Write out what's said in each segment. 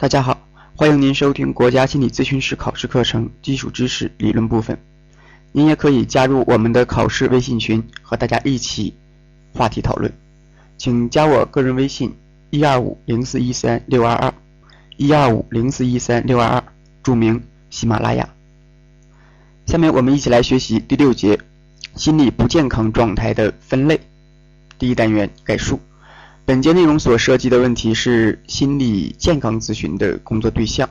大家好，欢迎您收听国家心理咨询师考试课程基础知识理论部分。您也可以加入我们的考试微信群，和大家一起话题讨论。请加我个人微信：一二五零四一三六二二，一二五零四一三六二二，注明喜马拉雅。下面我们一起来学习第六节心理不健康状态的分类。第一单元概述。本节内容所涉及的问题是心理健康咨询的工作对象。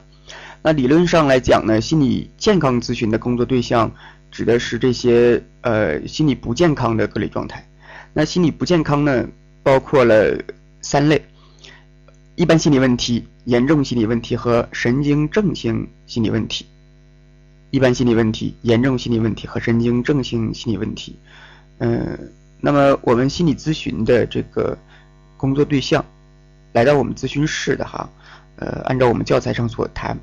那理论上来讲呢，心理健康咨询的工作对象指的是这些呃心理不健康的各类状态。那心理不健康呢，包括了三类：一般心理问题、严重心理问题和神经症性心理问题。一般心理问题、严重心理问题和神经症性心理问题。嗯，那么我们心理咨询的这个。工作对象来到我们咨询室的哈，呃，按照我们教材上所谈，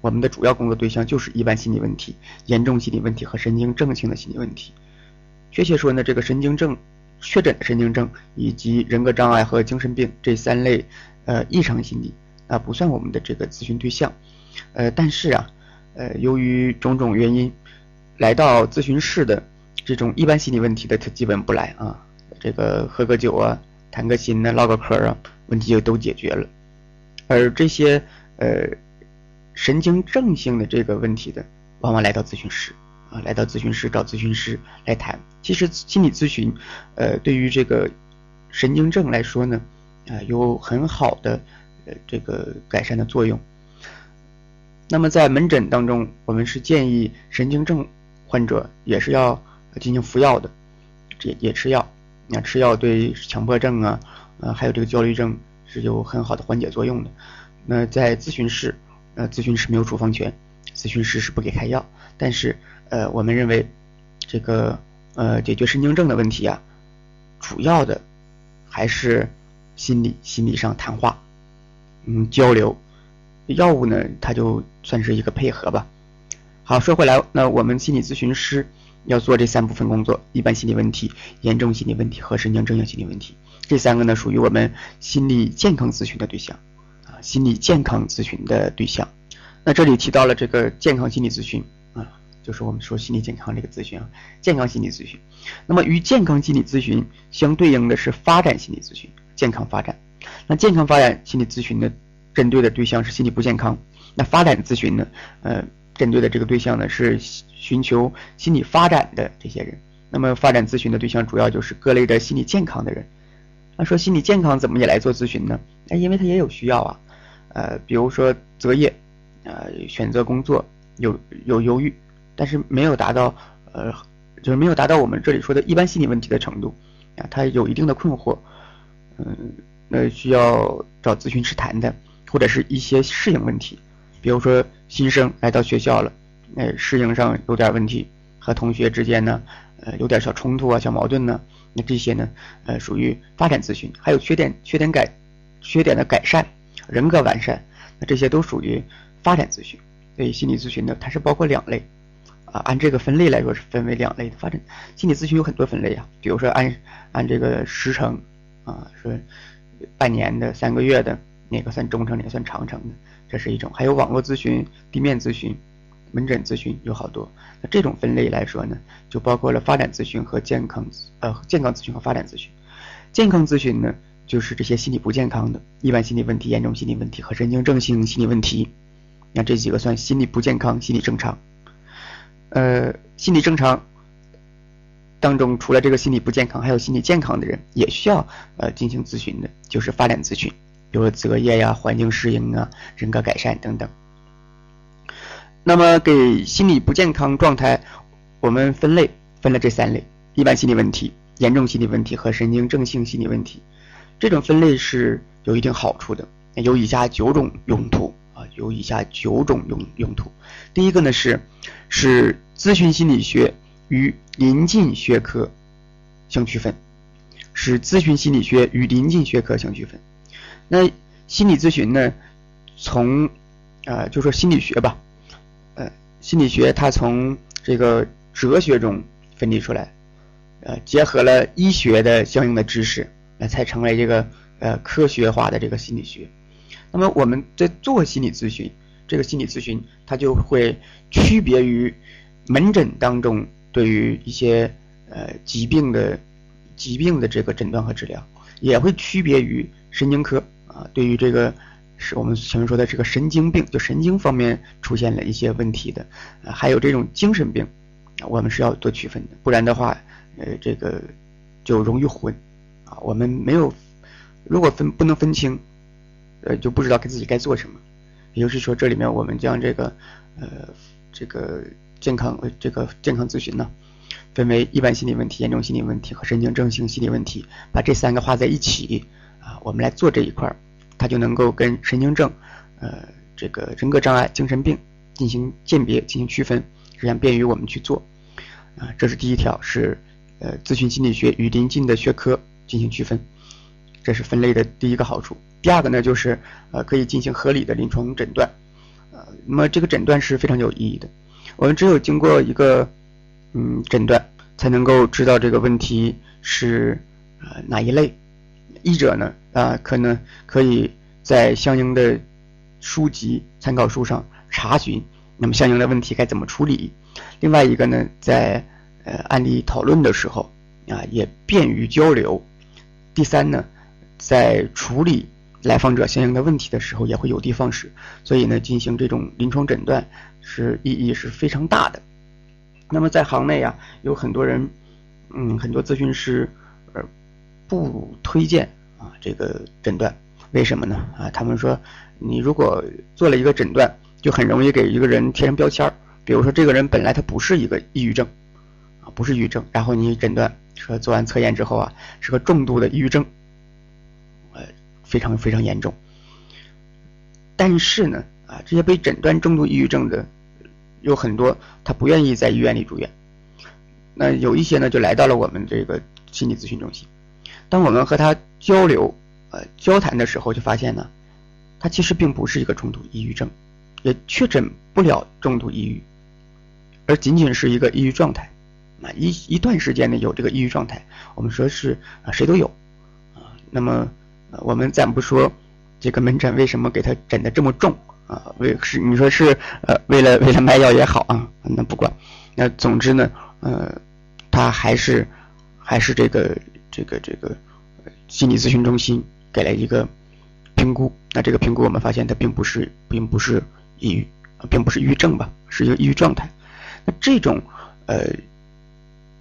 我们的主要工作对象就是一般心理问题、严重心理问题和神经症性的心理问题。确切说呢，这个神经症确诊的神经症以及人格障碍和精神病这三类呃异常心理啊，不算我们的这个咨询对象。呃，但是啊，呃，由于种种原因，来到咨询室的这种一般心理问题的，他基本不来啊，这个喝个酒啊。谈个心呢，唠个嗑啊，问题就都解决了。而这些呃神经症性的这个问题的，往往来到咨询室啊，来到咨询室找咨询师来谈。其实心理咨询，呃，对于这个神经症来说呢，啊，有很好的呃这个改善的作用。那么在门诊当中，我们是建议神经症患者也是要进行服药的，也也吃药。那吃药对强迫症啊，呃，还有这个焦虑症是有很好的缓解作用的。那在咨询室，呃，咨询师没有处方权，咨询师是不给开药。但是，呃，我们认为，这个呃，解决神经症的问题啊，主要的还是心理心理上谈话，嗯，交流。药物呢，它就算是一个配合吧。好，说回来，那我们心理咨询师。要做这三部分工作：一般心理问题、严重心理问题和神经症性心理问题。这三个呢，属于我们心理健康咨询的对象，啊，心理健康咨询的对象。那这里提到了这个健康心理咨询啊，就是我们说心理健康这个咨询啊，健康心理咨询。那么与健康心理咨询相对应的是发展心理咨询，健康发展。那健康发展心理咨询呢，针对的对象是心理不健康。那发展咨询呢，呃，针对的这个对象呢是。寻求心理发展的这些人，那么发展咨询的对象主要就是各类的心理健康的人。那说心理健康怎么也来做咨询呢？哎，因为他也有需要啊，呃，比如说择业，呃，选择工作有有犹豫，但是没有达到呃，就是没有达到我们这里说的一般心理问题的程度啊，他有一定的困惑，嗯，那需要找咨询师谈的，或者是一些适应问题，比如说新生来到学校了。呃，适应上有点问题，和同学之间呢，呃，有点小冲突啊，小矛盾呢，那这些呢，呃，属于发展咨询。还有缺点，缺点改，缺点的改善，人格完善，那这些都属于发展咨询。所以心理咨询呢，它是包括两类，啊，按这个分类来说是分为两类的。发展心理咨询有很多分类啊，比如说按按这个时程，啊，说半年的、三个月的，哪个算中程，哪个算长程的，这是一种。还有网络咨询、地面咨询。门诊咨询有好多，那这种分类来说呢，就包括了发展咨询和健康呃健康咨询和发展咨询。健康咨询呢，就是这些心理不健康的，一般心理问题、严重心理问题和神经症性心理问题。那这几个算心理不健康、心理正常。呃，心理正常当中，除了这个心理不健康，还有心理健康的人也需要呃进行咨询的，就是发展咨询，比如择业呀、环境适应啊、人格改善等等。那么，给心理不健康状态，我们分类分了这三类：一般心理问题、严重心理问题和神经症性心理问题。这种分类是有一定好处的，有以下九种用途啊，有以下九种用用途。第一个呢是，使咨询心理学与临近学科相区分，使咨询心理学与临近学科相区分。那心理咨询呢，从啊，就说心理学吧。呃心理学它从这个哲学中分离出来，呃，结合了医学的相应的知识，那才成为这个呃科学化的这个心理学。那么我们在做心理咨询，这个心理咨询它就会区别于门诊当中对于一些呃疾病的疾病的这个诊断和治疗，也会区别于神经科啊对于这个是我们前面说的这个神经病，就神经方面出现了一些问题的，啊还有这种精神病，我们是要做区分的，不然的话，呃这个就容易混啊，我们没有如果分不能分清。呃，就不知道给自己该做什么，也就是说，这里面我们将这个，呃，这个健康，这个健康咨询呢，分为一般心理问题、严重心理问题和神经症性心理问题，把这三个画在一起，啊，我们来做这一块儿，它就能够跟神经症，呃，这个人格障碍、精神病进行鉴别、进行区分，这样便于我们去做，啊，这是第一条，是呃，咨询心理学与临近的学科进行区分，这是分类的第一个好处。第二个呢，就是呃可以进行合理的临床诊断，呃，那么这个诊断是非常有意义的。我们只有经过一个嗯诊断，才能够知道这个问题是呃哪一类。医者呢啊可能可以在相应的书籍参考书上查询，那么相应的问题该怎么处理。另外一个呢，在呃案例讨论的时候啊也便于交流。第三呢，在处理。来访者相应的问题的时候也会有的放矢，所以呢，进行这种临床诊断是意义是非常大的。那么在行内啊，有很多人，嗯，很多咨询师，呃，不推荐啊这个诊断，为什么呢？啊，他们说，你如果做了一个诊断，就很容易给一个人贴上标签儿，比如说这个人本来他不是一个抑郁症，啊，不是抑郁症，然后你诊断说做完测验之后啊，是个重度的抑郁症。呃非常非常严重，但是呢，啊，这些被诊断重度抑郁症的有很多，他不愿意在医院里住院。那有一些呢，就来到了我们这个心理咨询中心。当我们和他交流、呃交谈的时候，就发现呢，他其实并不是一个重度抑郁症，也确诊不了重度抑郁，而仅仅是一个抑郁状态。啊，一一段时间内有这个抑郁状态，我们说是啊谁都有啊，那么。我们暂不说这个门诊为什么给他诊的这么重啊？为是你说是呃为了 为了卖药也好啊，那不管。那总之呢，呃，他还是还是这个这个这个心理咨询中心给了一个评估。那这个评估我们发现他并不是并不是抑郁，并不是抑郁症吧，是一个抑郁状态。那这种呃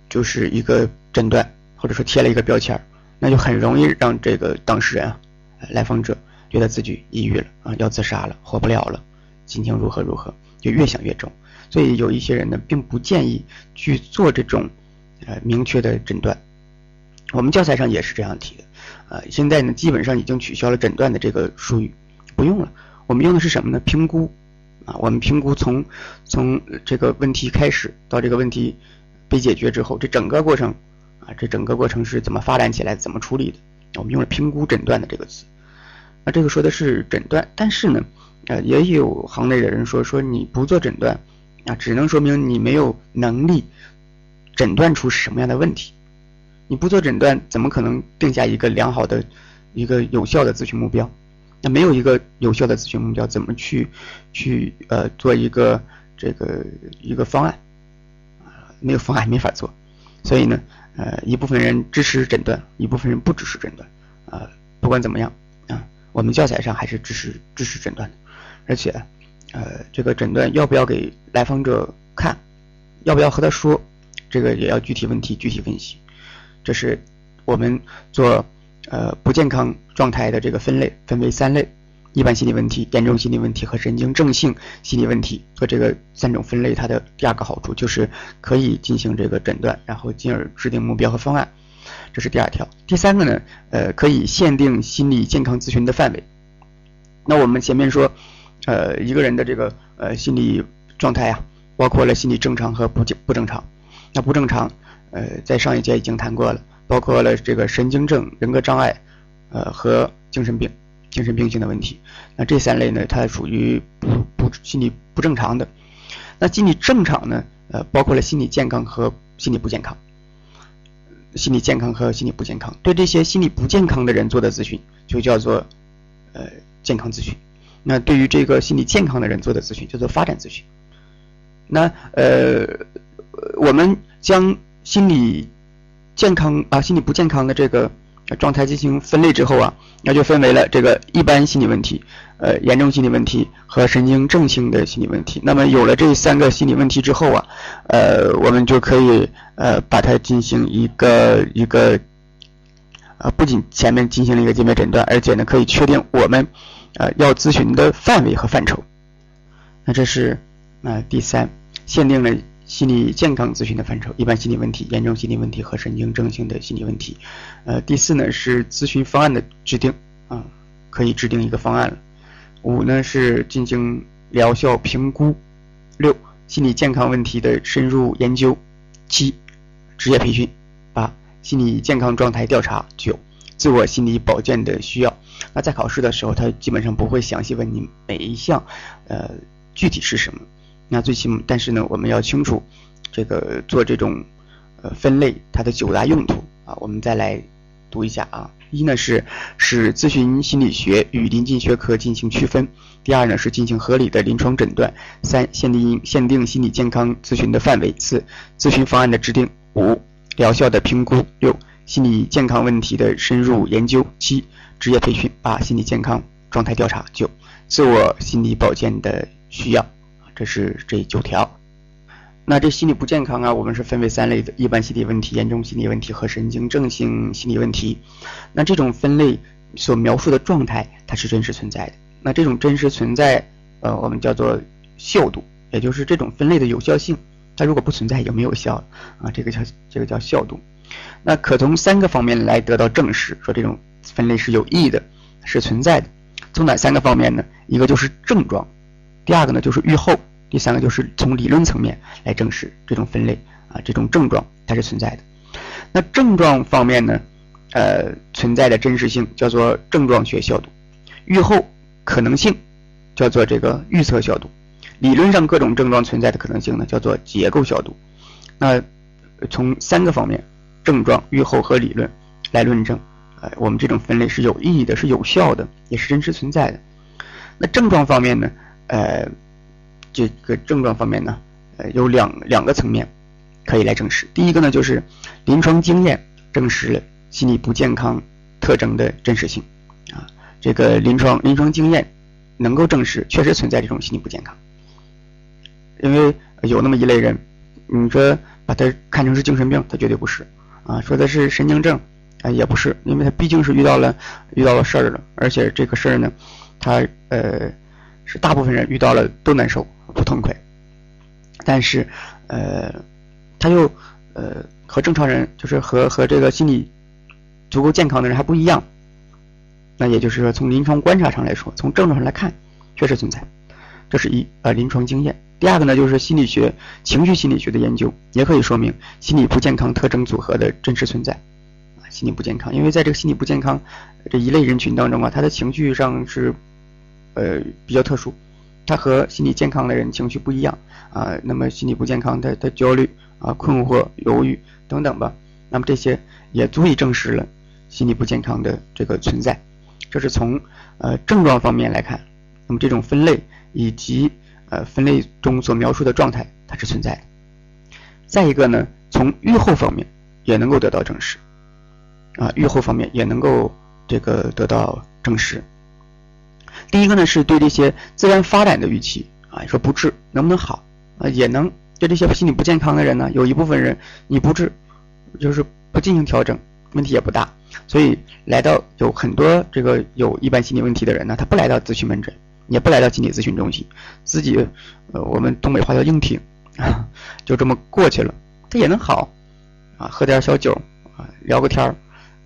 就是一个诊断或者说贴了一个标签。那就很容易让这个当事人啊，来访者觉得自己抑郁了啊，要自杀了，活不了了，心情如何如何，就越想越重。所以有一些人呢，并不建议去做这种呃明确的诊断。我们教材上也是这样提的，呃，现在呢，基本上已经取消了诊断的这个术语，不用了。我们用的是什么呢？评估啊，我们评估从从这个问题开始到这个问题被解决之后，这整个过程。啊，这整个过程是怎么发展起来，怎么处理的？我们用了“评估诊断”的这个词。那这个说的是诊断，但是呢，呃，也有行内的人说，说你不做诊断，啊，只能说明你没有能力诊断出什么样的问题。你不做诊断，怎么可能定下一个良好的、一个有效的咨询目标？那没有一个有效的咨询目标，怎么去去呃做一个这个一个方案？啊，没有方案没法做。所以呢。呃，一部分人支持诊断，一部分人不支持诊断，啊，不管怎么样啊，我们教材上还是支持支持诊断的，而且，呃，这个诊断要不要给来访者看，要不要和他说，这个也要具体问题具体分析，这是我们做呃不健康状态的这个分类，分为三类。一般心理问题、严重心理问题和神经症性心理问题，做这个三种分类，它的第二个好处就是可以进行这个诊断，然后进而制定目标和方案，这是第二条。第三个呢，呃，可以限定心理健康咨询的范围。那我们前面说，呃，一个人的这个呃心理状态啊，包括了心理正常和不不正常。那不正常，呃，在上一节已经谈过了，包括了这个神经症、人格障碍，呃和精神病。精神病性的问题，那这三类呢，它属于不不心理不正常的。那心理正常呢，呃，包括了心理健康和心理不健康。心理健康和心理不健康，对这些心理不健康的人做的咨询，就叫做呃健康咨询。那对于这个心理健康的人做的咨询叫做发展咨询。那呃，我们将心理健康啊、心理不健康的这个状态进行分类之后啊，那就分为了这个一般心理问题、呃严重心理问题和神经症性的心理问题。那么有了这三个心理问题之后啊，呃，我们就可以呃把它进行一个一个。啊，不仅前面进行了一个鉴别诊断，而且呢，可以确定我们，呃，要咨询的范围和范畴。那这是啊，第三，限定了心理健康咨询的范畴：一般心理问题、严重心理问题和神经症性的心理问题。呃，第四呢是咨询方案的制定啊，可以制定一个方案。五呢是进行疗效评估。六，心理健康问题的深入研究。七，职业培训。八。心理健康状态调查九，自我心理保健的需要。那在考试的时候，他基本上不会详细问你每一项，呃，具体是什么。那最起码，但是呢，我们要清楚这个做这种呃分类它的九大用途啊。我们再来读一下啊。一呢是使咨询心理学与临近学科进行区分。第二呢是进行合理的临床诊断。三限定限定心理健康咨询的范围。四咨询方案的制定。五。疗效的评估，六心理健康问题的深入研究，七职业培训，八心理健康状态调查，九自我心理保健的需要，这是这九条。那这心理不健康啊，我们是分为三类的：一般心理问题、严重心理问题和神经症性心理问题。那这种分类所描述的状态，它是真实存在的。那这种真实存在，呃，我们叫做效度，也就是这种分类的有效性。它如果不存在，就没有效啊，这个叫这个叫效度。那可从三个方面来得到证实，说这种分类是有意义的，是存在的。从哪三个方面呢？一个就是症状，第二个呢就是预后，第三个就是从理论层面来证实这种分类啊，这种症状它是存在的。那症状方面呢，呃，存在的真实性叫做症状学效度，预后可能性叫做这个预测效度。理论上各种症状存在的可能性呢，叫做结构效度。那从三个方面，症状、预后和理论来论证，呃，我们这种分类是有意义的，是有效的，也是真实存在的。那症状方面呢，呃，这个症状方面呢，呃，有两两个层面可以来证实。第一个呢，就是临床经验证实了心理不健康特征的真实性啊，这个临床临床经验能够证实确实存在这种心理不健康。因为有那么一类人，你说把他看成是精神病，他绝对不是啊；说的是神经症，啊也不是，因为他毕竟是遇到了遇到了事儿了，而且这个事儿呢，他呃是大部分人遇到了都难受不痛快，但是呃他又呃和正常人就是和和这个心理足够健康的人还不一样，那也就是说从临床观察上来说，从症状上来看，确实存在，这是一呃临床经验。第二个呢，就是心理学、情绪心理学的研究，也可以说明心理不健康特征组合的真实存在。啊，心理不健康，因为在这个心理不健康这一类人群当中啊，他的情绪上是呃比较特殊，他和心理健康的人情绪不一样啊。那么心理不健康，他他焦虑啊、困惑、犹豫等等吧。那么这些也足以证实了心理不健康的这个存在。这是从呃症状方面来看，那么这种分类以及。呃，分类中所描述的状态，它是存在的。再一个呢，从预后方面也能够得到证实，啊，预后方面也能够这个得到证实。第一个呢，是对这些自然发展的预期啊，说不治能不能好啊，也能对这些心理不健康的人呢，有一部分人你不治，就是不进行调整，问题也不大。所以来到有很多这个有一般心理问题的人呢，他不来到咨询门诊。也不来到心理咨询中心，自己，呃，我们东北话叫硬挺啊，就这么过去了，他也能好，啊，喝点小酒，啊，聊个天儿，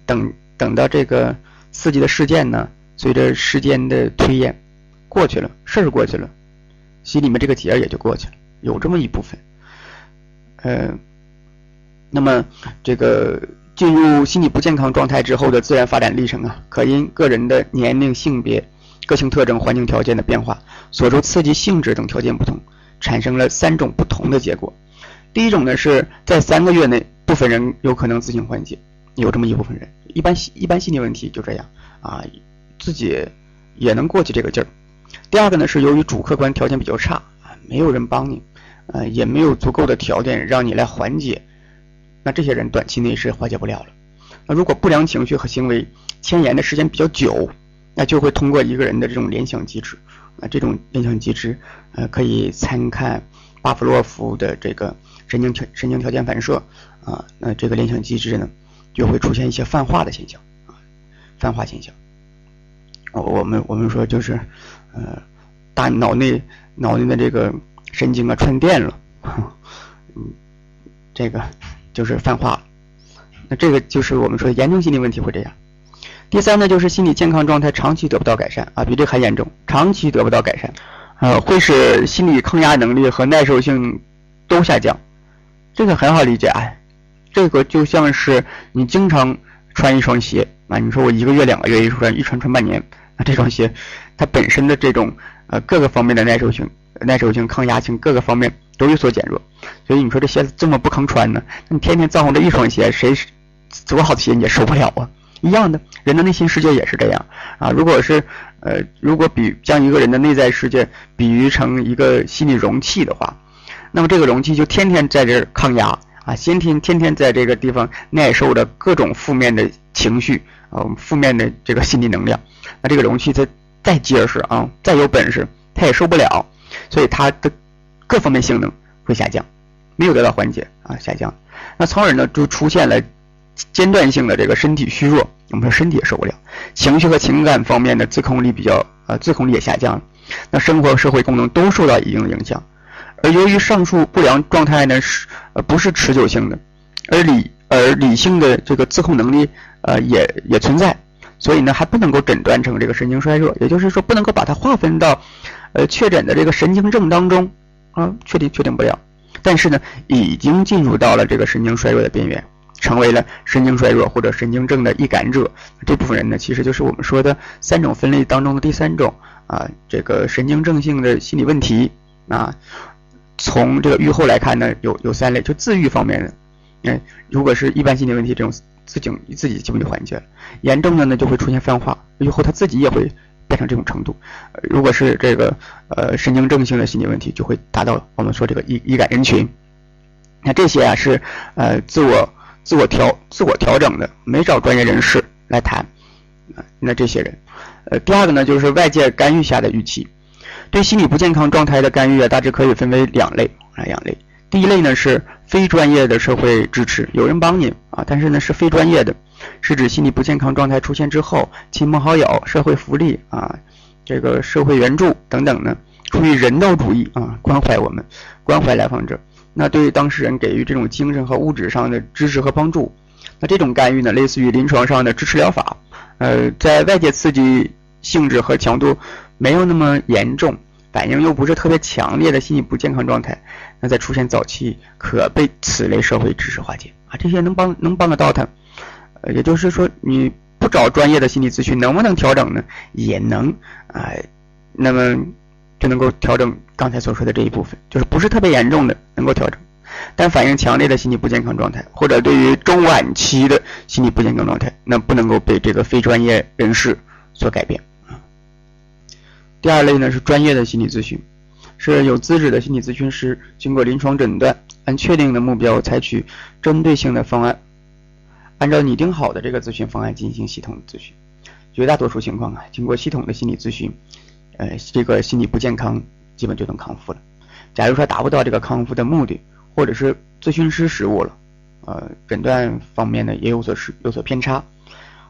等等到这个刺激的事件呢，随着时间的推演，过去了，事儿过去了，心里面这个结也就过去了，有这么一部分，呃，那么这个进入心理不健康状态之后的自然发展历程啊，可因个人的年龄、性别。个性特征、环境条件的变化，所受刺激性质等条件不同，产生了三种不同的结果。第一种呢，是在三个月内，部分人有可能自行缓解，有这么一部分人，一般一般心理问题就这样啊，自己也能过去这个劲儿。第二个呢是由于主客观条件比较差啊，没有人帮你，呃，也没有足够的条件让你来缓解，那这些人短期内是缓解不了了。那如果不良情绪和行为牵延的时间比较久，那就会通过一个人的这种联想机制啊，这种联想机制呃可以参看巴甫洛夫的这个神经条神经条件反射啊，那这个联想机制呢就会出现一些泛化的现象啊，泛化现象。我们我们说就是，呃，大脑内脑内的这个神经啊串电了，嗯，这个就是泛化。那这个就是我们说严重心理问题会这样。第三呢，就是心理健康状态长期得不到改善啊，比这还严重，长期得不到改善，呃，会使心理抗压能力和耐受性都下降。这个很好理解啊，这个就像是你经常穿一双鞋啊，你说我一个月、两个月一穿，一穿穿半年。这双鞋，它本身的这种呃各个方面的耐受性、耐受性、抗压性各个方面都有所减弱，所以你说这鞋子这么不抗穿呢？你天天造这一双鞋，谁多好的鞋你也受不了啊？一样的，人的内心世界也是这样啊。如果是呃，如果比将一个人的内在世界比喻成一个心理容器的话，那么这个容器就天天在这抗压啊，先天天天在这个地方耐受着各种负面的情绪啊，负面的这个心理能量。那这个容器它再结实啊，再有本事，它也受不了，所以它的各方面性能会下降，没有得到缓解啊，下降。那从而呢，就出现了间断性的这个身体虚弱，我们说身体也受不了，情绪和情感方面的自控力比较呃，自控力也下降，那生活和社会功能都受到一定的影响。而由于上述不良状态呢是呃不是持久性的，而理而理性的这个自控能力呃也也存在。所以呢，还不能够诊断成这个神经衰弱，也就是说，不能够把它划分到，呃，确诊的这个神经症当中，啊，确定确定不了。但是呢，已经进入到了这个神经衰弱的边缘，成为了神经衰弱或者神经症的易感者。这部分人呢，其实就是我们说的三种分类当中的第三种啊，这个神经症性的心理问题啊。从这个预后来看呢，有有三类，就自愈方面的，嗯，如果是一般心理问题这种。自己自己基本就缓解了，严重的呢就会出现泛化，以后他自己也会变成这种程度。如果是这个呃神经症性的心理问题，就会达到我们说这个易易感人群。那这些啊是呃自我自我调自我调整的，没找专业人士来谈。那这些人，呃第二个呢就是外界干预下的预期，对心理不健康状态的干预啊大致可以分为两类啊两类。第一类呢是非专业的社会支持，有人帮你啊，但是呢是非专业的，是指心理不健康状态出现之后，亲朋好友、社会福利啊，这个社会援助等等呢，出于人道主义啊，关怀我们，关怀来访者，那对当事人给予这种精神和物质上的支持和帮助，那这种干预呢，类似于临床上的支持疗法，呃，在外界刺激性质和强度没有那么严重。反应又不是特别强烈的心理不健康状态，那在出现早期可被此类社会知识化解啊，这些能帮能帮得到他，呃，也就是说你不找专业的心理咨询能不能调整呢？也能啊，那么就能够调整刚才所说的这一部分，就是不是特别严重的能够调整，但反应强烈的心理不健康状态或者对于中晚期的心理不健康状态，那不能够被这个非专业人士所改变。第二类呢是专业的心理咨询，是有资质的心理咨询师经过临床诊断，按确定的目标采取针对性的方案，按照拟定好的这个咨询方案进行系统咨询。绝大多数情况啊，经过系统的心理咨询，呃，这个心理不健康基本就能康复了。假如说达不到这个康复的目的，或者是咨询师失误了，呃，诊断方面呢也有所失有所偏差，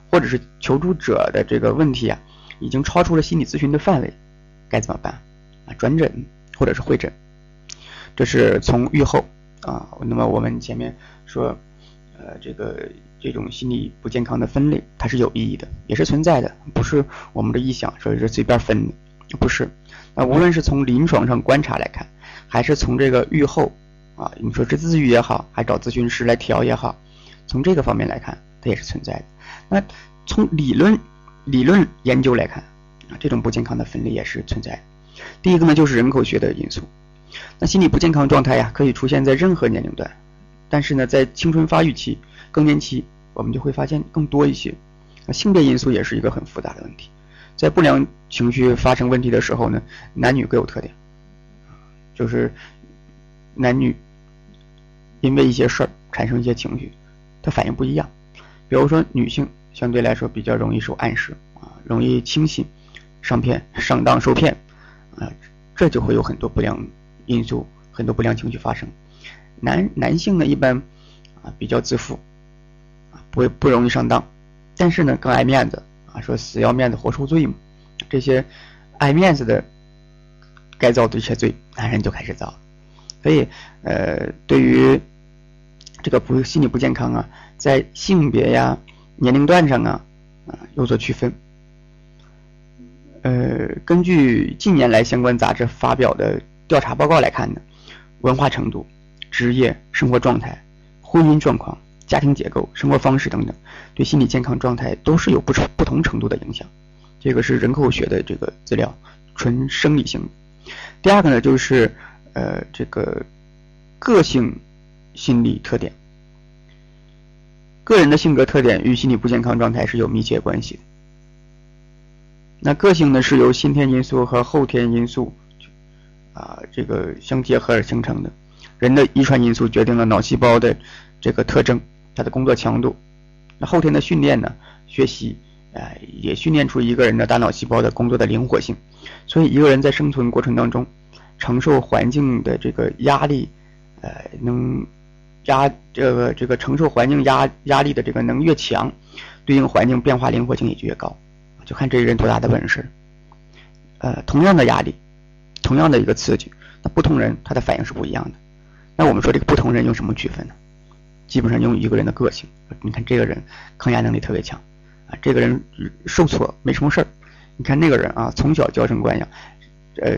或者是求助者的这个问题啊。已经超出了心理咨询的范围，该怎么办？啊，转诊或者是会诊，这是从预后啊。那么我们前面说，呃，这个这种心理不健康的分类，它是有意义的，也是存在的，不是我们的臆想，说是随便分的，不是。那无论是从临床上观察来看，还是从这个预后啊，你说是自愈也好，还找咨询师来调也好，从这个方面来看，它也是存在的。那从理论。理论研究来看，啊，这种不健康的分类也是存在。第一个呢，就是人口学的因素。那心理不健康状态呀，可以出现在任何年龄段，但是呢，在青春发育期、更年期，我们就会发现更多一些。性别因素也是一个很复杂的问题。在不良情绪发生问题的时候呢，男女各有特点，就是男女因为一些事儿产生一些情绪，它反应不一样。比如说女性相对来说比较容易受暗示啊，容易轻信、上骗、上当受骗啊，这就会有很多不良因素、很多不良情绪发生。男男性呢一般啊比较自负啊，不会不容易上当，但是呢更爱面子。啊，说死要面子活受罪嘛，这些爱面子的该遭的一些罪，男人就开始遭。所以，呃，对于这个不心理不健康啊，在性别呀、年龄段上啊，啊有所区分。呃，根据近年来相关杂志发表的调查报告来看呢，文化程度、职业、生活状态、婚姻状况。家庭结构、生活方式等等，对心理健康状态都是有不不同程度的影响。这个是人口学的这个资料，纯生理性。第二个呢，就是呃这个个性心理特点，个人的性格特点与心理不健康状态是有密切关系的。那个性呢，是由先天因素和后天因素啊这个相结合而形成的。人的遗传因素决定了脑细胞的这个特征。它的工作强度，那后天的训练呢？学习，呃，也训练出一个人的大脑细胞的工作的灵活性。所以，一个人在生存过程当中，承受环境的这个压力，呃，能压这个这个承受环境压压力的这个能越强，对应环境变化灵活性也就越高。就看这人多大的本事。呃，同样的压力，同样的一个刺激，那不同人他的反应是不一样的。那我们说这个不同人用什么区分呢？基本上用一个人的个性，你看这个人抗压能力特别强，啊，这个人受挫没什么事儿。你看那个人啊，从小娇生惯养，呃，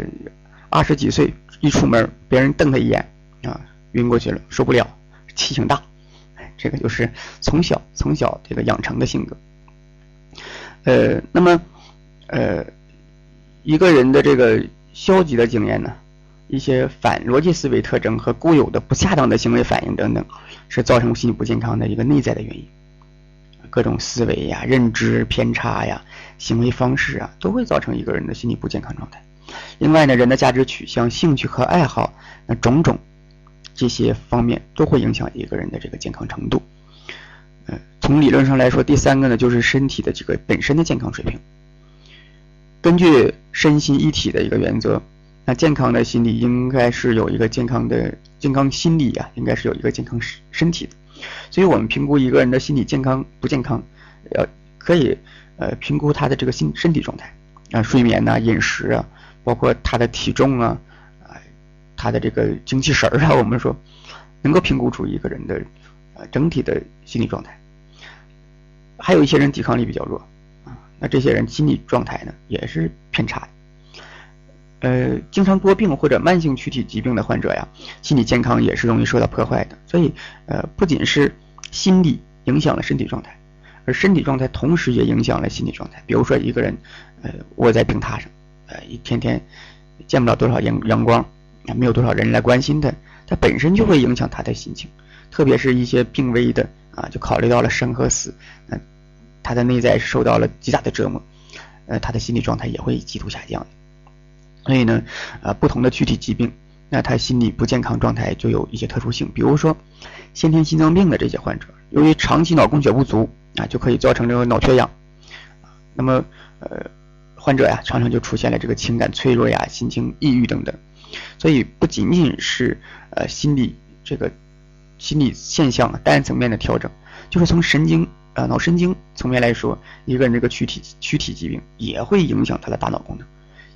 二十几岁一出门，别人瞪他一眼啊，晕过去了，受不了，气性大。这个就是从小从小这个养成的性格。呃，那么呃，一个人的这个消极的经验呢？一些反逻辑思维特征和固有的不恰当的行为反应等等，是造成心理不健康的一个内在的原因。各种思维呀、认知偏差呀、行为方式啊，都会造成一个人的心理不健康状态。另外呢，人的价值取向、兴趣和爱好，那种种这些方面都会影响一个人的这个健康程度。呃，从理论上来说，第三个呢，就是身体的这个本身的健康水平。根据身心一体的一个原则。那健康的心理应该是有一个健康的健康心理呀，应该是有一个健康身身体的。所以我们评估一个人的心理健康不健康，呃，可以呃评估他的这个心身体状态啊，睡眠呐、饮食啊，包括他的体重，啊，他的这个精气神儿啊，我们说能够评估出一个人的呃整体的心理状态。还有一些人抵抗力比较弱啊，那这些人心理状态呢也是偏差。呃，经常多病或者慢性躯体疾病的患者呀，心理健康也是容易受到破坏的。所以，呃，不仅是心理影响了身体状态，而身体状态同时也影响了心理状态。比如说，一个人，呃，卧在病榻上，呃，一天天见不了多少阳阳光，啊，没有多少人来关心他，他本身就会影响他的心情。特别是一些病危的啊，就考虑到了生和死，那他的内在受到了极大的折磨，呃，他的心理状态也会极度下降。所以呢，呃，不同的躯体疾病，那他心理不健康状态就有一些特殊性。比如说，先天心脏病的这些患者，由于长期脑供血不足啊，就可以造成这个脑缺氧。那么，呃，患者呀，常常就出现了这个情感脆弱呀、心情抑郁等等。所以，不仅仅是呃心理这个心理现象单层面的调整，就是从神经呃脑神经层面来说，一个人这个躯体躯体疾病也会影响他的大脑功能。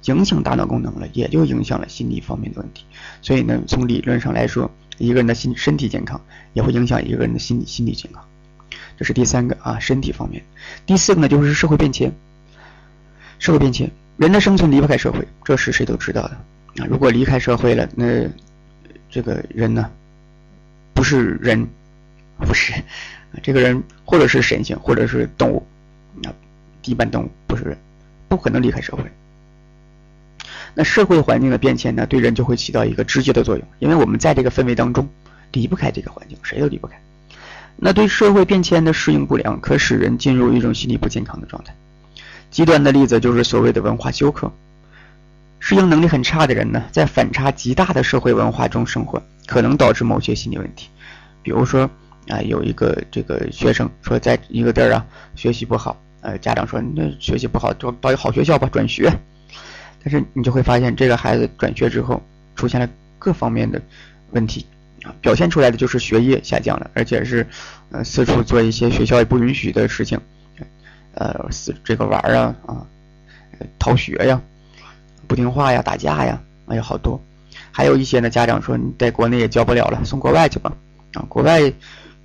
影响大脑功能了，也就影响了心理方面的问题。所以呢，从理论上来说，一个人的心身体健康也会影响一个人的心理心理健康。这是第三个啊，身体方面。第四个呢，就是社会变迁。社会变迁，人的生存离不开社会，这是谁都知道的。啊如果离开社会了，那这个人呢，不是人，不是这个人，或者是神仙，或者是动物啊，一般动物不是人，不可能离开社会。那社会环境的变迁呢，对人就会起到一个直接的作用，因为我们在这个氛围当中离不开这个环境，谁都离不开。那对社会变迁的适应不良，可使人进入一种心理不健康的状态。极端的例子就是所谓的文化休克。适应能力很差的人呢，在反差极大的社会文化中生活，可能导致某些心理问题。比如说啊，有一个这个学生说，在一个地儿啊学习不好，呃，家长说那学习不好，就到一个好学校吧，转学。但是你就会发现，这个孩子转学之后，出现了各方面的问题啊，表现出来的就是学业下降了，而且是呃四处做一些学校也不允许的事情，呃，四这个玩啊啊，逃学呀。不听话呀，打架呀，哎呀，好多。还有一些呢，家长说你在国内也教不了了，送国外去吧。啊，国外，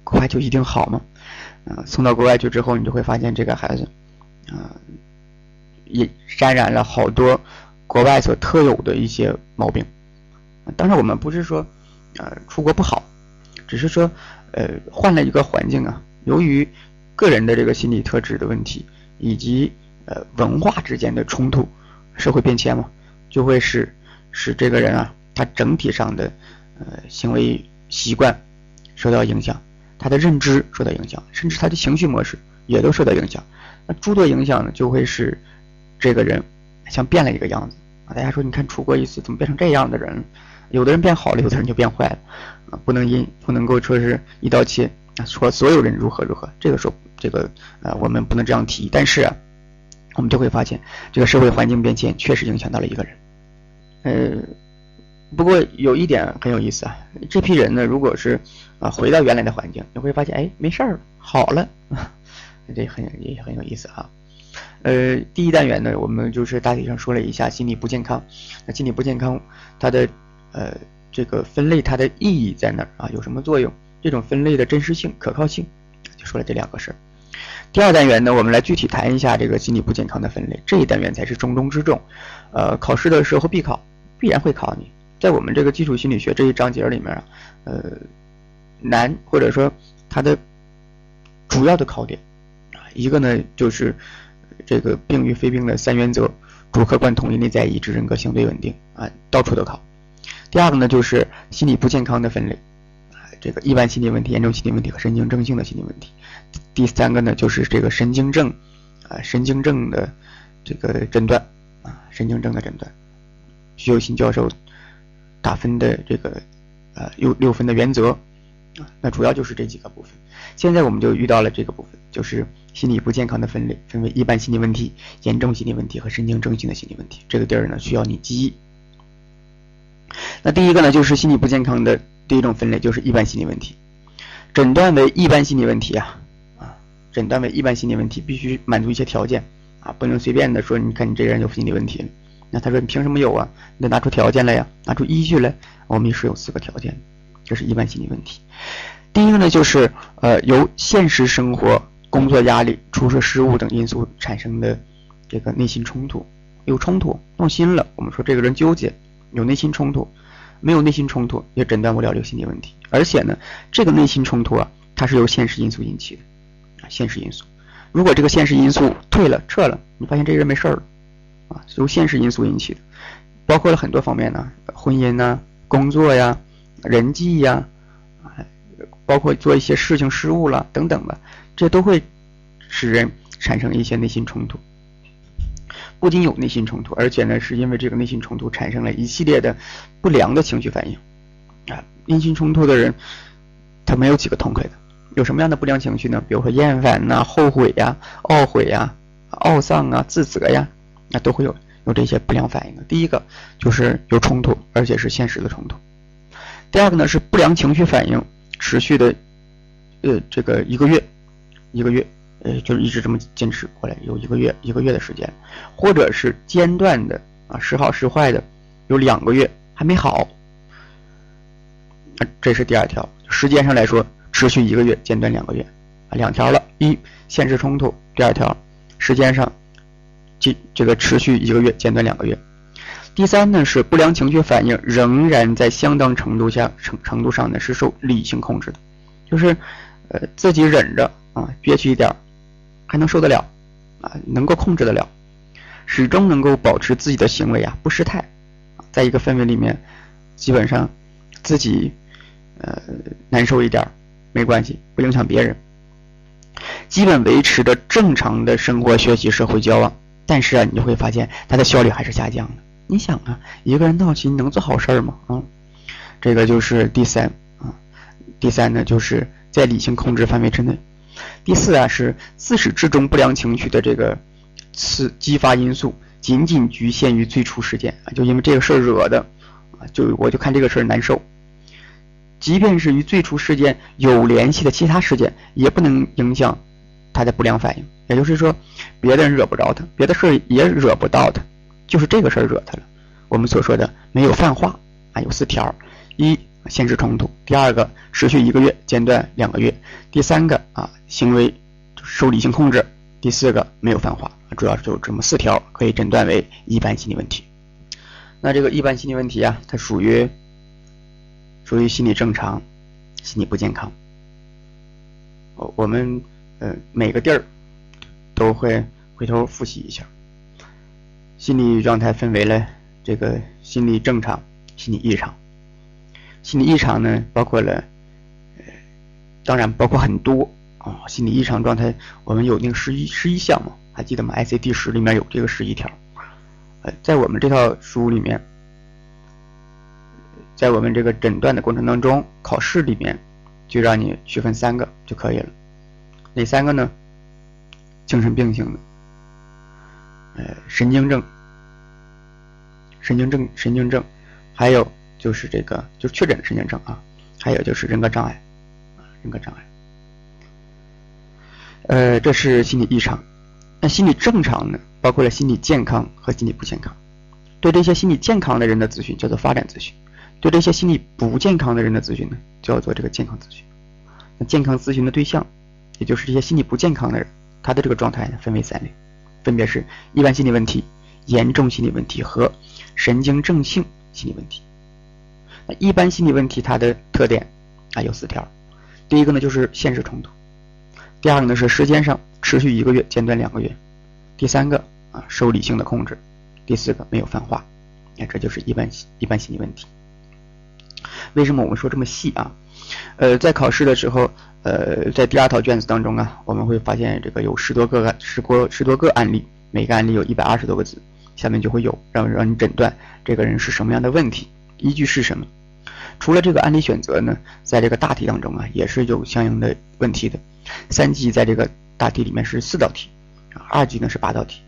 国外就一定好吗？啊，送到国外去之后，你就会发现这个孩子，啊，也沾染了好多国外所特有的一些毛病。当然，我们不是说，呃，出国不好，只是说，呃，换了一个环境啊，由于个人的这个心理特质的问题，以及呃文化之间的冲突。社会变迁嘛，就会使使这个人啊，他整体上的呃行为习惯受到影响，他的认知受到影响，甚至他的情绪模式也都受到影响。那诸多影响呢，就会使这个人像变了一个样子啊。大家说，你看出国一次怎么变成这样的人？有的人变好了，有的人就变坏了啊。不能因不能够说是一刀切啊，说所有人如何如何。这个时候，这个呃，我们不能这样提。但是。我们就会发现，这个社会环境变迁确实影响到了一个人。呃，不过有一点很有意思啊，这批人呢，如果是啊回到原来的环境，你会发现，哎，没事儿，好了，这很也很有意思啊。呃，第一单元呢，我们就是大体上说了一下心理不健康。那心理不健康，它的呃这个分类它的意义在哪儿啊？有什么作用？这种分类的真实性、可靠性，就说了这两个事儿。第二单元呢，我们来具体谈一下这个心理不健康的分类。这一单元才是重中之重，呃，考试的时候必考，必然会考你。在我们这个基础心理学这一章节里面啊，呃，难或者说它的主要的考点啊，一个呢就是这个病与非病的三原则：主客观统一、内在一致、人格相对稳定啊，到处都考。第二个呢就是心理不健康的分类。这个一般心理问题、严重心理问题和神经症性的心理问题。第三个呢，就是这个神经症，啊，神经症的这个诊断，啊，神经症的诊断。徐有新教授打分的这个，呃，六六分的原则，啊，那主要就是这几个部分。现在我们就遇到了这个部分，就是心理不健康的分类，分为一般心理问题、严重心理问题和神经症性的心理问题。这个地儿呢，需要你记忆。那第一个呢，就是心理不健康的。第一种分类就是一般心理问题，诊断为一般心理问题啊啊，诊断为一般心理问题必须满足一些条件啊，不能随便的说，你看你这个人有心理问题，那他说你凭什么有啊？你得拿出条件来呀，拿出依据来。我们是有四个条件，这是一般心理问题。第一个呢，就是呃由现实生活、工作压力、出色失误等因素产生的这个内心冲突，有冲突动心了，我们说这个人纠结，有内心冲突。没有内心冲突也诊断不了这个心理问题，而且呢，这个内心冲突啊，它是由现实因素引起的，现实因素。如果这个现实因素退了、撤了，你发现这个人没事儿了，啊，由现实因素引起的，包括了很多方面呢，婚姻呐、工作呀、人际呀，啊，包括做一些事情失误了等等吧，这都会使人产生一些内心冲突。不仅有内心冲突，而且呢，是因为这个内心冲突产生了一系列的不良的情绪反应。啊，内心冲突的人，他没有几个痛快的。有什么样的不良情绪呢？比如说厌烦呐、后悔呀、懊悔呀、懊丧啊、自责呀，那都会有有这些不良反应的。第一个就是有冲突，而且是现实的冲突。第二个呢是不良情绪反应持续的，呃，这个一个月，一个月。呃，就是一直这么坚持过来，有一个月一个月的时间，或者是间断的啊，时好时坏的，有两个月还没好。这是第二条，时间上来说，持续一个月，间断两个月，啊，两条了。一，现实冲突；第二条，时间上，这这个持续一个月，间断两个月。第三呢，是不良情绪反应仍然在相当程度下程程度上呢是受理性控制的，就是呃自己忍着啊，憋屈一点。还能受得了，啊，能够控制得了，始终能够保持自己的行为啊不失态，在一个氛围里面，基本上自己呃难受一点没关系，不影响别人，基本维持着正常的生活、学习、社会交往但是啊，你就会发现他的效率还是下降的。你想啊，一个人闹心能做好事儿吗？啊，这个就是第三啊。第三呢，就是在理性控制范围之内。第四啊，是自始至终不良情绪的这个次激发因素仅仅局限于最初事件啊，就因为这个事儿惹的啊，就我就看这个事儿难受。即便是与最初事件有联系的其他事件，也不能影响他的不良反应。也就是说，别的人惹不着他，别的事儿也惹不到他，就是这个事儿惹他了。我们所说的没有泛化啊，有四条：一、限制冲突；第二个，持续一个月间断两个月；第三个啊，行为受理性控制；第四个没有泛化。主要就这么四条，可以诊断为一般心理问题。那这个一般心理问题啊，它属于。属于心理正常，心理不健康。我我们呃每个地儿都会回头复习一下。心理状态分为了这个心理正常、心理异常。心理异常呢，包括了呃，当然包括很多啊。心理异常状态，我们有那个十一十一项嘛，还记得吗？ICD 十里面有这个十一条。呃，在我们这套书里面。在我们这个诊断的过程当中，考试里面就让你区分三个就可以了。哪三个呢？精神病性的，呃，神经症、神经症、神经症，还有就是这个就是确诊神经症啊，还有就是人格障碍，人格障碍。呃，这是心理异常。那心理正常呢，包括了心理健康和心理不健康。对这些心理健康的人的咨询叫做发展咨询。对这些心理不健康的人的咨询呢，叫做这个健康咨询。那健康咨询的对象，也就是这些心理不健康的人，他的这个状态，分为三类，分别是一般心理问题、严重心理问题和神经症性心理问题。那一般心理问题它的特点啊有四条，第一个呢就是现实冲突，第二个呢是时间上持续一个月间断两个月，第三个啊受理性的控制，第四个没有泛化。那这就是一般一般心理问题。为什么我们说这么细啊？呃，在考试的时候，呃，在第二套卷子当中啊，我们会发现这个有十多个、十多十多个案例，每个案例有一百二十多个字，下面就会有让让你诊断这个人是什么样的问题，依据是什么。除了这个案例选择呢，在这个大题当中啊，也是有相应的问题的。三级在这个大题里面是四道题，二级呢是八道题。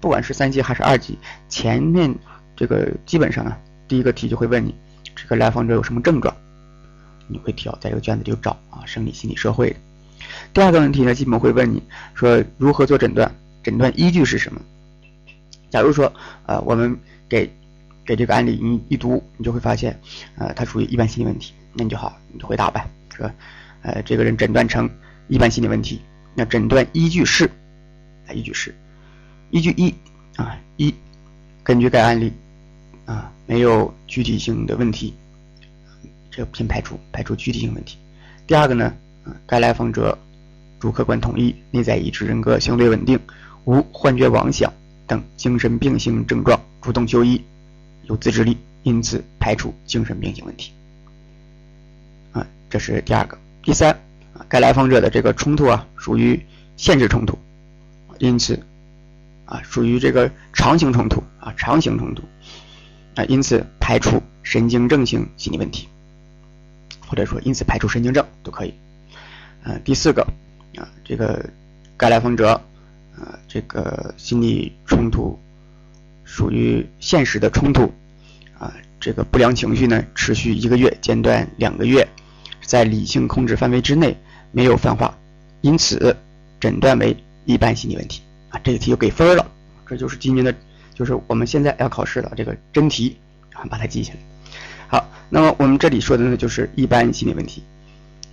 不管是三级还是二级，前面这个基本上啊，第一个题就会问你。这个来访者有什么症状？你会挑在这个卷子里找啊，生理、心理、社会的。第二个问题呢，基本会问你说如何做诊断，诊断依据是什么？假如说呃，我们给给这个案例你一读，你就会发现，呃，它属于一般心理问题，那你就好，你就回答呗，说，呃，这个人诊断成一般心理问题，那诊断依据是，依据是，依据一啊一，根据该案例。啊，没有具体性的问题，这先排除，排除具体性问题。第二个呢，该来访者主客观统一，内在一致，人格相对稳定，无幻觉妄想等精神病性症状，主动就医，有自制力，因此排除精神病性问题。啊，这是第二个。第三，啊，该来访者的这个冲突啊，属于限制冲突，因此，啊，属于这个长型冲突啊，长型冲突。啊，因此排除神经症性心理问题，或者说因此排除神经症都可以。呃，第四个啊，这个该来访者啊，这个心理冲突属于现实的冲突啊，这个不良情绪呢持续一个月间断两个月，在理性控制范围之内没有泛化，因此诊断为一般心理问题啊。这个题就给分了，这就是今年的。就是我们现在要考试的这个真题，啊，把它记下来。好，那么我们这里说的呢，就是一般心理问题。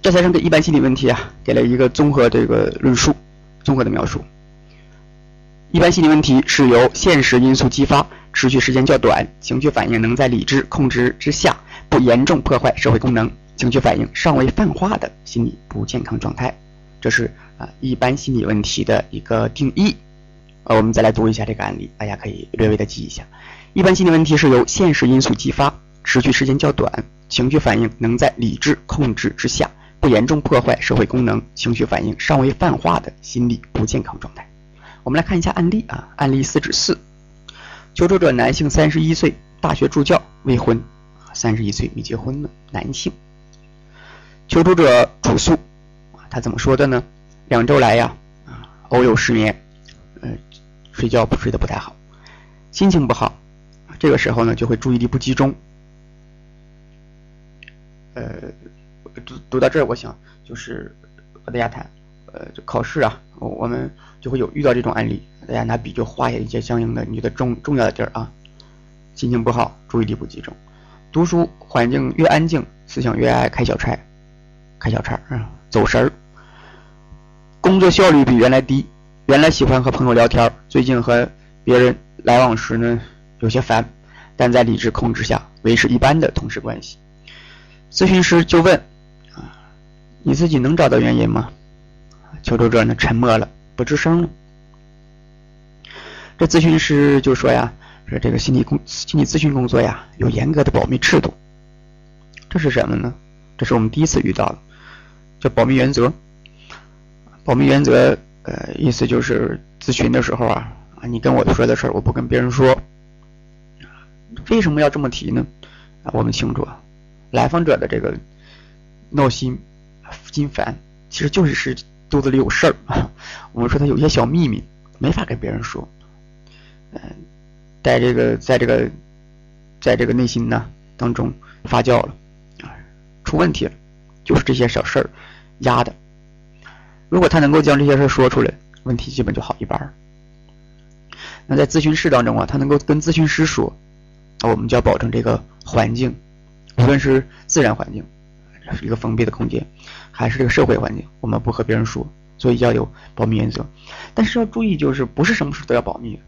赵先生对一般心理问题啊，给了一个综合这个论述，综合的描述。一般心理问题是由现实因素激发，持续时间较短，情绪反应能在理智控制之下，不严重破坏社会功能，情绪反应尚未泛化的心理不健康状态。这是啊，一般心理问题的一个定义。呃，我们再来读一下这个案例，大家可以略微的记一下。一般心理问题是由现实因素激发，持续时间较短，情绪反应能在理智控制之下，不严重破坏社会功能，情绪反应尚未泛化的心理不健康状态。我们来看一下案例啊，案例四指四，求助者男性，三十一岁，大学助教，未婚，三十一岁没结婚呢，男性。求助者主诉，他怎么说的呢？两周来呀，啊，偶有失眠，睡觉不睡得不太好，心情不好，这个时候呢就会注意力不集中。呃，读读到这儿，我想就是和大家谈，呃，考试啊，我们就会有遇到这种案例，大家拿笔就画下一些相应的你觉得重重要的地儿啊。心情不好，注意力不集中，读书环境越安静，思想越爱开小差，开小差啊，走神儿。工作效率比原来低，原来喜欢和朋友聊天，最近和别人来往时呢有些烦，但在理智控制下维持一般的同事关系。咨询师就问：“啊，你自己能找到原因吗？”求助者呢沉默了，不吱声了。这咨询师就说：“呀，说这个心理工心理咨询工作呀，有严格的保密制度。这是什么呢？这是我们第一次遇到的，叫保密原则。保密原则，呃，意思就是咨询的时候啊，啊，你跟我说的事儿，我不跟别人说。为什么要这么提呢？啊，我们清楚。”啊。来访者的这个闹心、心烦，其实就是是肚子里有事儿。我们说他有些小秘密没法跟别人说，嗯，在这个在这个在这个内心呢当中发酵了，啊，出问题了，就是这些小事儿压的。如果他能够将这些事儿说出来，问题基本就好一半儿。那在咨询室当中啊，他能够跟咨询师说，那我们就要保证这个环境。无论是自然环境，是一个封闭的空间，还是这个社会环境，我们不和别人说，所以要有保密原则。但是要注意，就是不是什么事都要保密。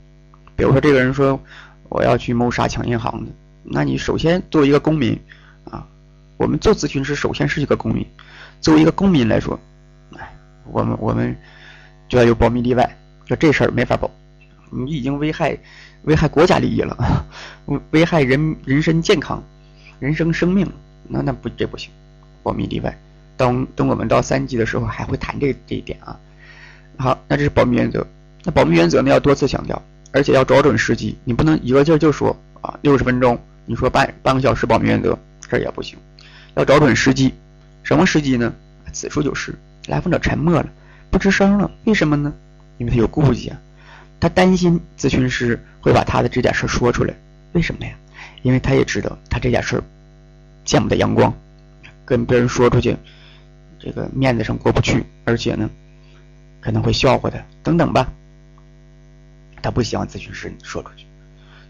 比如说，这个人说我要去谋杀抢银行的，那你首先作为一个公民啊，我们做咨询师首先是一个公民，作为一个公民来说，哎，我们我们就要有保密例外，就这事儿没法保，你已经危害危害国家利益了，危害人人身健康。人生生命，那那不这不行，保密例外。等等，我们到三级的时候还会谈这这一点啊。好，那这是保密原则。那保密原则呢要多次强调，而且要找准时机。你不能一个劲儿就说啊，六十分钟，你说半半个小时保密原则，这也不行。要找准时机，什么时机呢？此处就是来访者沉默了，不吱声了。为什么呢？因为他有顾忌啊，他担心咨询师会把他的这点事说出来。为什么呀？因为他也知道他这件事儿见不得阳光，跟别人说出去，这个面子上过不去，而且呢可能会笑话他等等吧。他不希望咨询师说出去，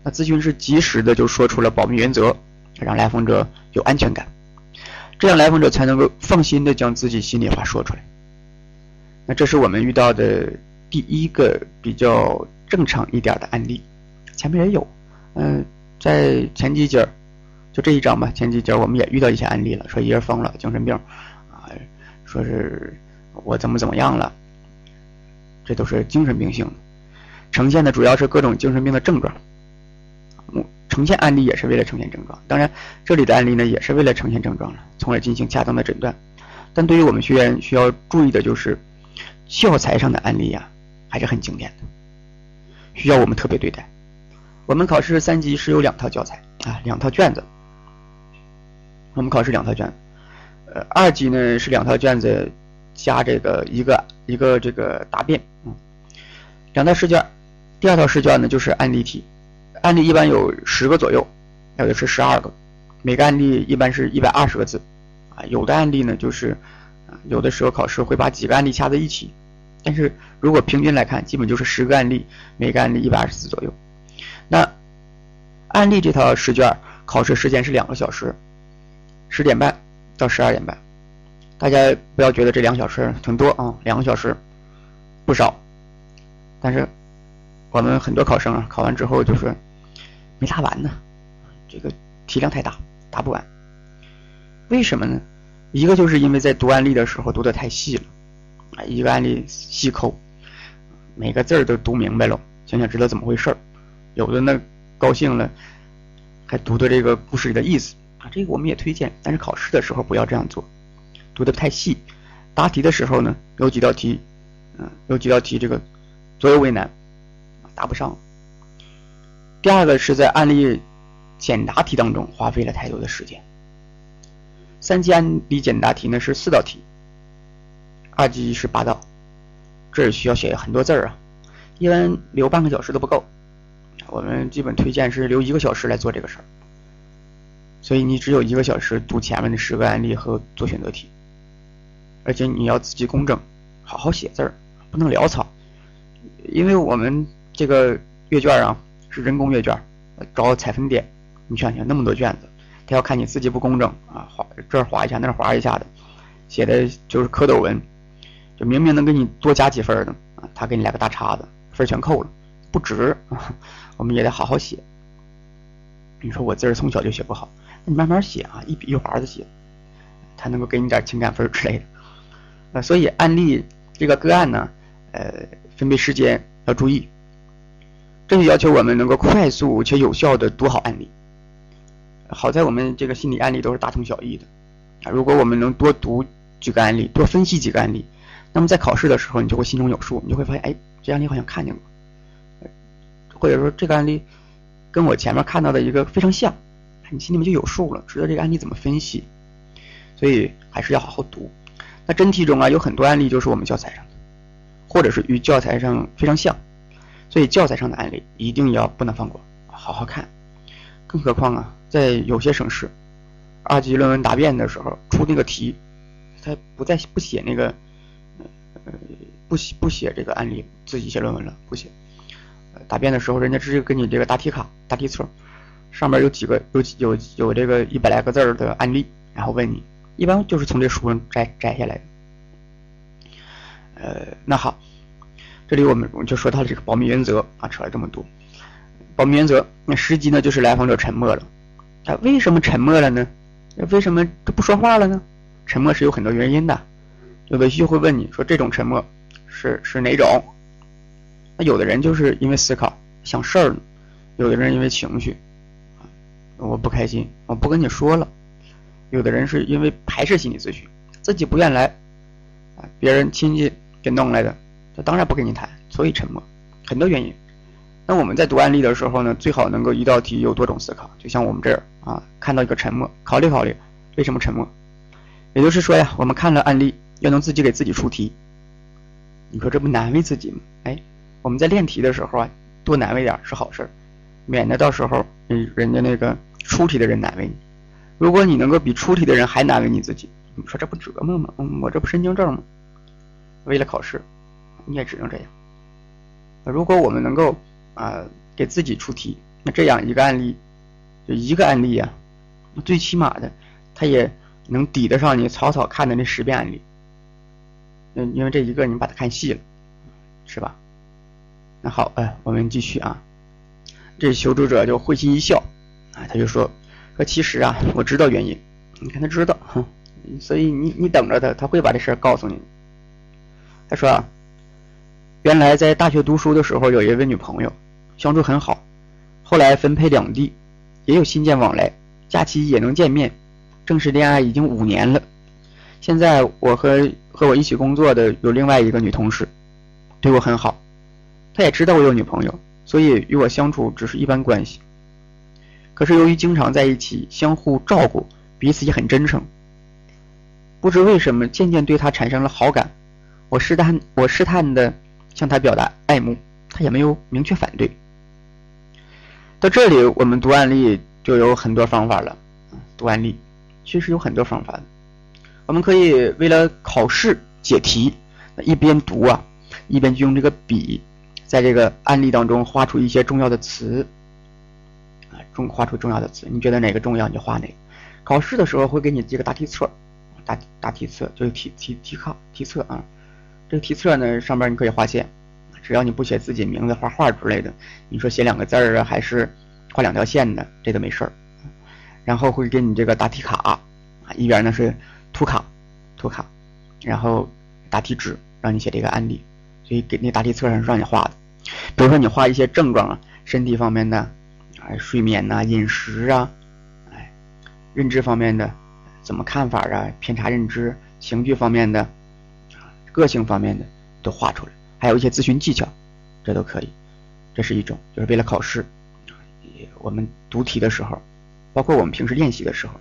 那咨询师及时的就说出了保密原则，让来访者有安全感，这样来访者才能够放心的将自己心里话说出来。那这是我们遇到的第一个比较正常一点的案例，前面也有，嗯。在前几节就这一章吧。前几节我们也遇到一些案例了，说一人疯了，精神病，啊，说是我怎么怎么样了，这都是精神病性的，呈现的主要是各种精神病的症状。呈现案例也是为了呈现症状，当然这里的案例呢也是为了呈现症状了，从而进行恰当的诊断。但对于我们学员需要注意的就是，教材上的案例呀还是很经典的，需要我们特别对待。我们考试三级是有两套教材啊，两套卷子。我们考试两套卷，呃，二级呢是两套卷子加这个一个一个这个答辩，嗯，两套试卷。第二套试卷呢就是案例题，案例一般有十个左右，有的是十二个，每个案例一般是一百二十个字，啊，有的案例呢就是，有的时候考试会把几个案例掐在一起，但是如果平均来看，基本就是十个案例，每个案例一百二十字左右。那案例这套试卷考试时间是两个小时，十点半到十二点半。大家不要觉得这两小时挺多啊，两个小时不少。但是我们很多考生啊，考完之后就是没答完呢，这个题量太大，答不完。为什么呢？一个就是因为在读案例的时候读的太细了，啊，一个案例细抠，每个字儿都读明白了，想想知道怎么回事儿。有的呢，高兴了，还读的这个故事里的意思啊，这个我们也推荐。但是考试的时候不要这样做，读的太细。答题的时候呢，有几道题，嗯，有几道题这个左右为难，答不上。第二个是在案例简答题当中花费了太多的时间。三级案例简答题呢是四道题，二级是八道，这需要写很多字儿啊，一般留半个小时都不够。我们基本推荐是留一个小时来做这个事儿，所以你只有一个小时读前面的十个案例和做选择题，而且你要字迹工整，好好写字儿，不能潦草。因为我们这个阅卷啊是人工阅卷，找采分点，你想想那么多卷子，他要看你字迹不工整啊，划这儿划一下那儿划一下的，写的就是蝌蚪文，就明明能给你多加几分的啊，他给你来个大叉子，分全扣了，不值。我们也得好好写。你说我字儿从小就写不好，那你慢慢写啊，一笔一划的写，才能够给你点情感分之类的。呃，所以案例这个个案呢，呃，分配时间要注意，这就要求我们能够快速且有效的读好案例。好在我们这个心理案例都是大同小异的啊，如果我们能多读几个案例，多分析几个案例，那么在考试的时候你就会心中有数，你就会发现，哎，这案例好像看见过。或者说这个案例跟我前面看到的一个非常像，你心里面就有数了，知道这个案例怎么分析。所以还是要好好读。那真题中啊有很多案例就是我们教材上的，或者是与教材上非常像，所以教材上的案例一定要不能放过，好好看。更何况啊，在有些省市，二级论文答辩的时候出那个题，他不再不写那个，呃，不写不写这个案例，自己写论文了，不写。答辩的时候，人家直接给你这个答题卡、答题册，上面有几个有有有这个一百来个字儿的案例，然后问你，一般就是从这书上摘摘下来的。呃，那好，这里我们我们就说到了这个保密原则啊，扯了这么多。保密原则，那实际呢就是来访者沉默了，他为什么沉默了呢？为什么他不说话了呢？沉默是有很多原因的，有的就会问你说这种沉默是是哪种？那有的人就是因为思考想事儿，有的人因为情绪，我不开心，我不跟你说了。有的人是因为排斥心理咨询，自己不愿来，啊，别人亲戚给弄来的，他当然不跟你谈，所以沉默。很多原因。那我们在读案例的时候呢，最好能够一道题有多种思考，就像我们这儿啊，看到一个沉默，考虑考虑为什么沉默。也就是说呀，我们看了案例，要能自己给自己出题。你说这不难为自己吗？哎。我们在练题的时候啊，多难为点是好事，免得到时候嗯人家那个出题的人难为你。如果你能够比出题的人还难为你自己，你说这不折磨吗？嗯，我这不神经症吗？为了考试，你也只能这样。如果我们能够啊给自己出题，那这样一个案例，就一个案例啊，最起码的，他也能抵得上你草草看的那十遍案例。嗯，因为这一个你把它看细了，是吧？那好，哎，我们继续啊。这求助者就会心一笑，啊，他就说说其实啊，我知道原因。你看他知道，哼，所以你你等着他，他会把这事儿告诉你。他说啊，原来在大学读书的时候有一位女朋友，相处很好，后来分配两地，也有信件往来，假期也能见面，正式恋爱已经五年了。现在我和和我一起工作的有另外一个女同事，对我很好。他也知道我有女朋友，所以与我相处只是一般关系。可是由于经常在一起，相互照顾，彼此也很真诚。不知为什么，渐渐对他产生了好感。我试探，我试探的向他表达爱慕，他也没有明确反对。到这里，我们读案例就有很多方法了。读案例确实有很多方法。我们可以为了考试解题，一边读啊，一边就用这个笔。在这个案例当中画出一些重要的词，啊，重画出重要的词，你觉得哪个重要你就画哪个。考试的时候会给你这个答题册，答答题册就是题题题卡题册啊。这个题册呢上边你可以画线，只要你不写自己名字、画画之类的，你说写两个字儿啊，还是画两条线的，这都没事儿。然后会给你这个答题卡，一边呢是图卡，图卡，然后答题纸让你写这个案例。所以给那答题册上是让你画的，比如说你画一些症状啊，身体方面的，哎，睡眠呐，饮食啊，哎，认知方面的，怎么看法啊，偏差认知，情绪方面的，个性方面的都画出来，还有一些咨询技巧，这都可以。这是一种，就是为了考试，我们读题的时候，包括我们平时练习的时候，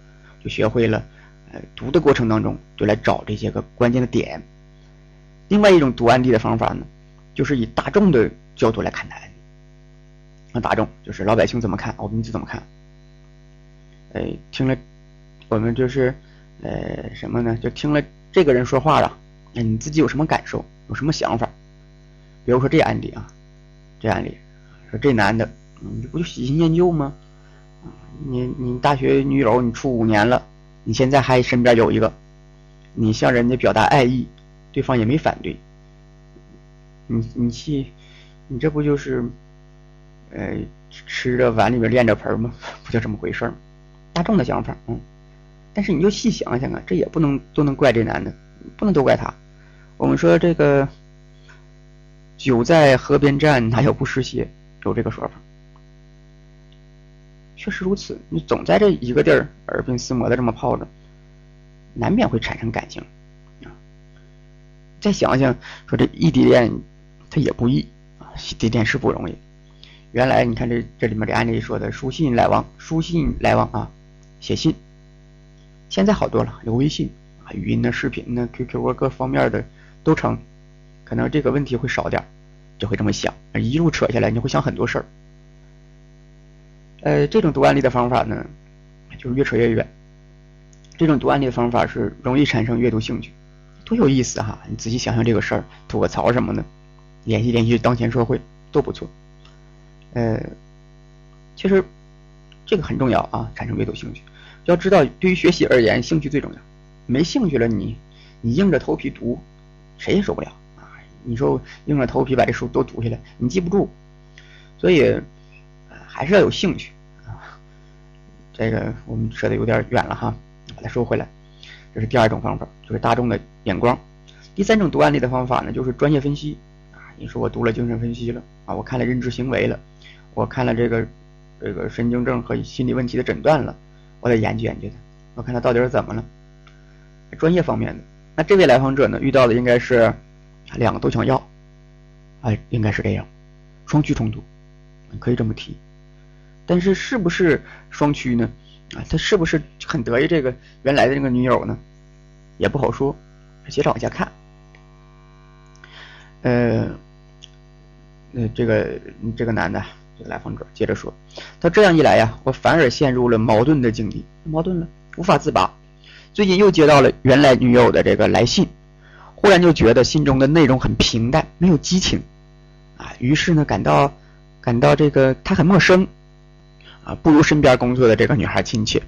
就学会了，呃，读的过程当中就来找这些个关键的点。另外一种读案例的方法呢，就是以大众的角度来看待案例。那大众就是老百姓怎么看，我们就怎么看。哎，听了，我们就是，呃，什么呢？就听了这个人说话了，那你自己有什么感受，有什么想法？比如说这案例啊，这案例。说这男的，你不就喜新厌旧吗？你你大学女友你处五年了，你现在还身边有一个，你向人家表达爱意，对方也没反对，你你去，你这不就是，呃，吃着碗里面练着盆吗？不就这么回事吗？大众的想法，嗯，但是你就细想想啊，这也不能都能怪这男的，不能都怪他。我们说这个，酒在河边站，哪有不湿鞋？有这个说法，确实如此。你总在这一个地儿耳鬓厮磨的这么泡着，难免会产生感情啊。再想想，说这异地恋，它也不易啊，异地恋是不容易。原来你看这这里面这案例说的书信来往，书信来往啊，写信。现在好多了，有微信啊，语音的、视频的、QQ 啊，各方面的都成，可能这个问题会少点。就会这么想，一路扯下来，你会想很多事儿。呃，这种读案例的方法呢，就是越扯越远。这种读案例的方法是容易产生阅读兴趣，多有意思哈！你仔细想想这个事儿，吐个槽什么的，联系联系当前社会，都不错。呃，其实这个很重要啊，产生阅读兴趣。要知道，对于学习而言，兴趣最重要。没兴趣了，你你硬着头皮读，谁也受不了啊。你说硬着头皮把这书都读下来，你记不住，所以还是要有兴趣啊。这个我们说的有点远了哈，把它收回来。这是第二种方法，就是大众的眼光。第三种读案例的方法呢，就是专业分析啊。你说我读了精神分析了啊，我看了认知行为了，我看了这个这个神经症和心理问题的诊断了，我得研究研究它，我看他到底是怎么了。专业方面的，那这位来访者呢，遇到的应该是。两个都想要，哎，应该是这样，双趋冲突，可以这么提。但是是不是双趋呢？啊，他是不是很得意这个原来的那个女友呢？也不好说。接着往下看，呃，那这个这个男的这个来访者接着说，他这样一来呀，我反而陷入了矛盾的境地，矛盾了，无法自拔。最近又接到了原来女友的这个来信。忽然就觉得信中的内容很平淡，没有激情，啊，于是呢感到感到这个他很陌生，啊，不如身边工作的这个女孩亲切，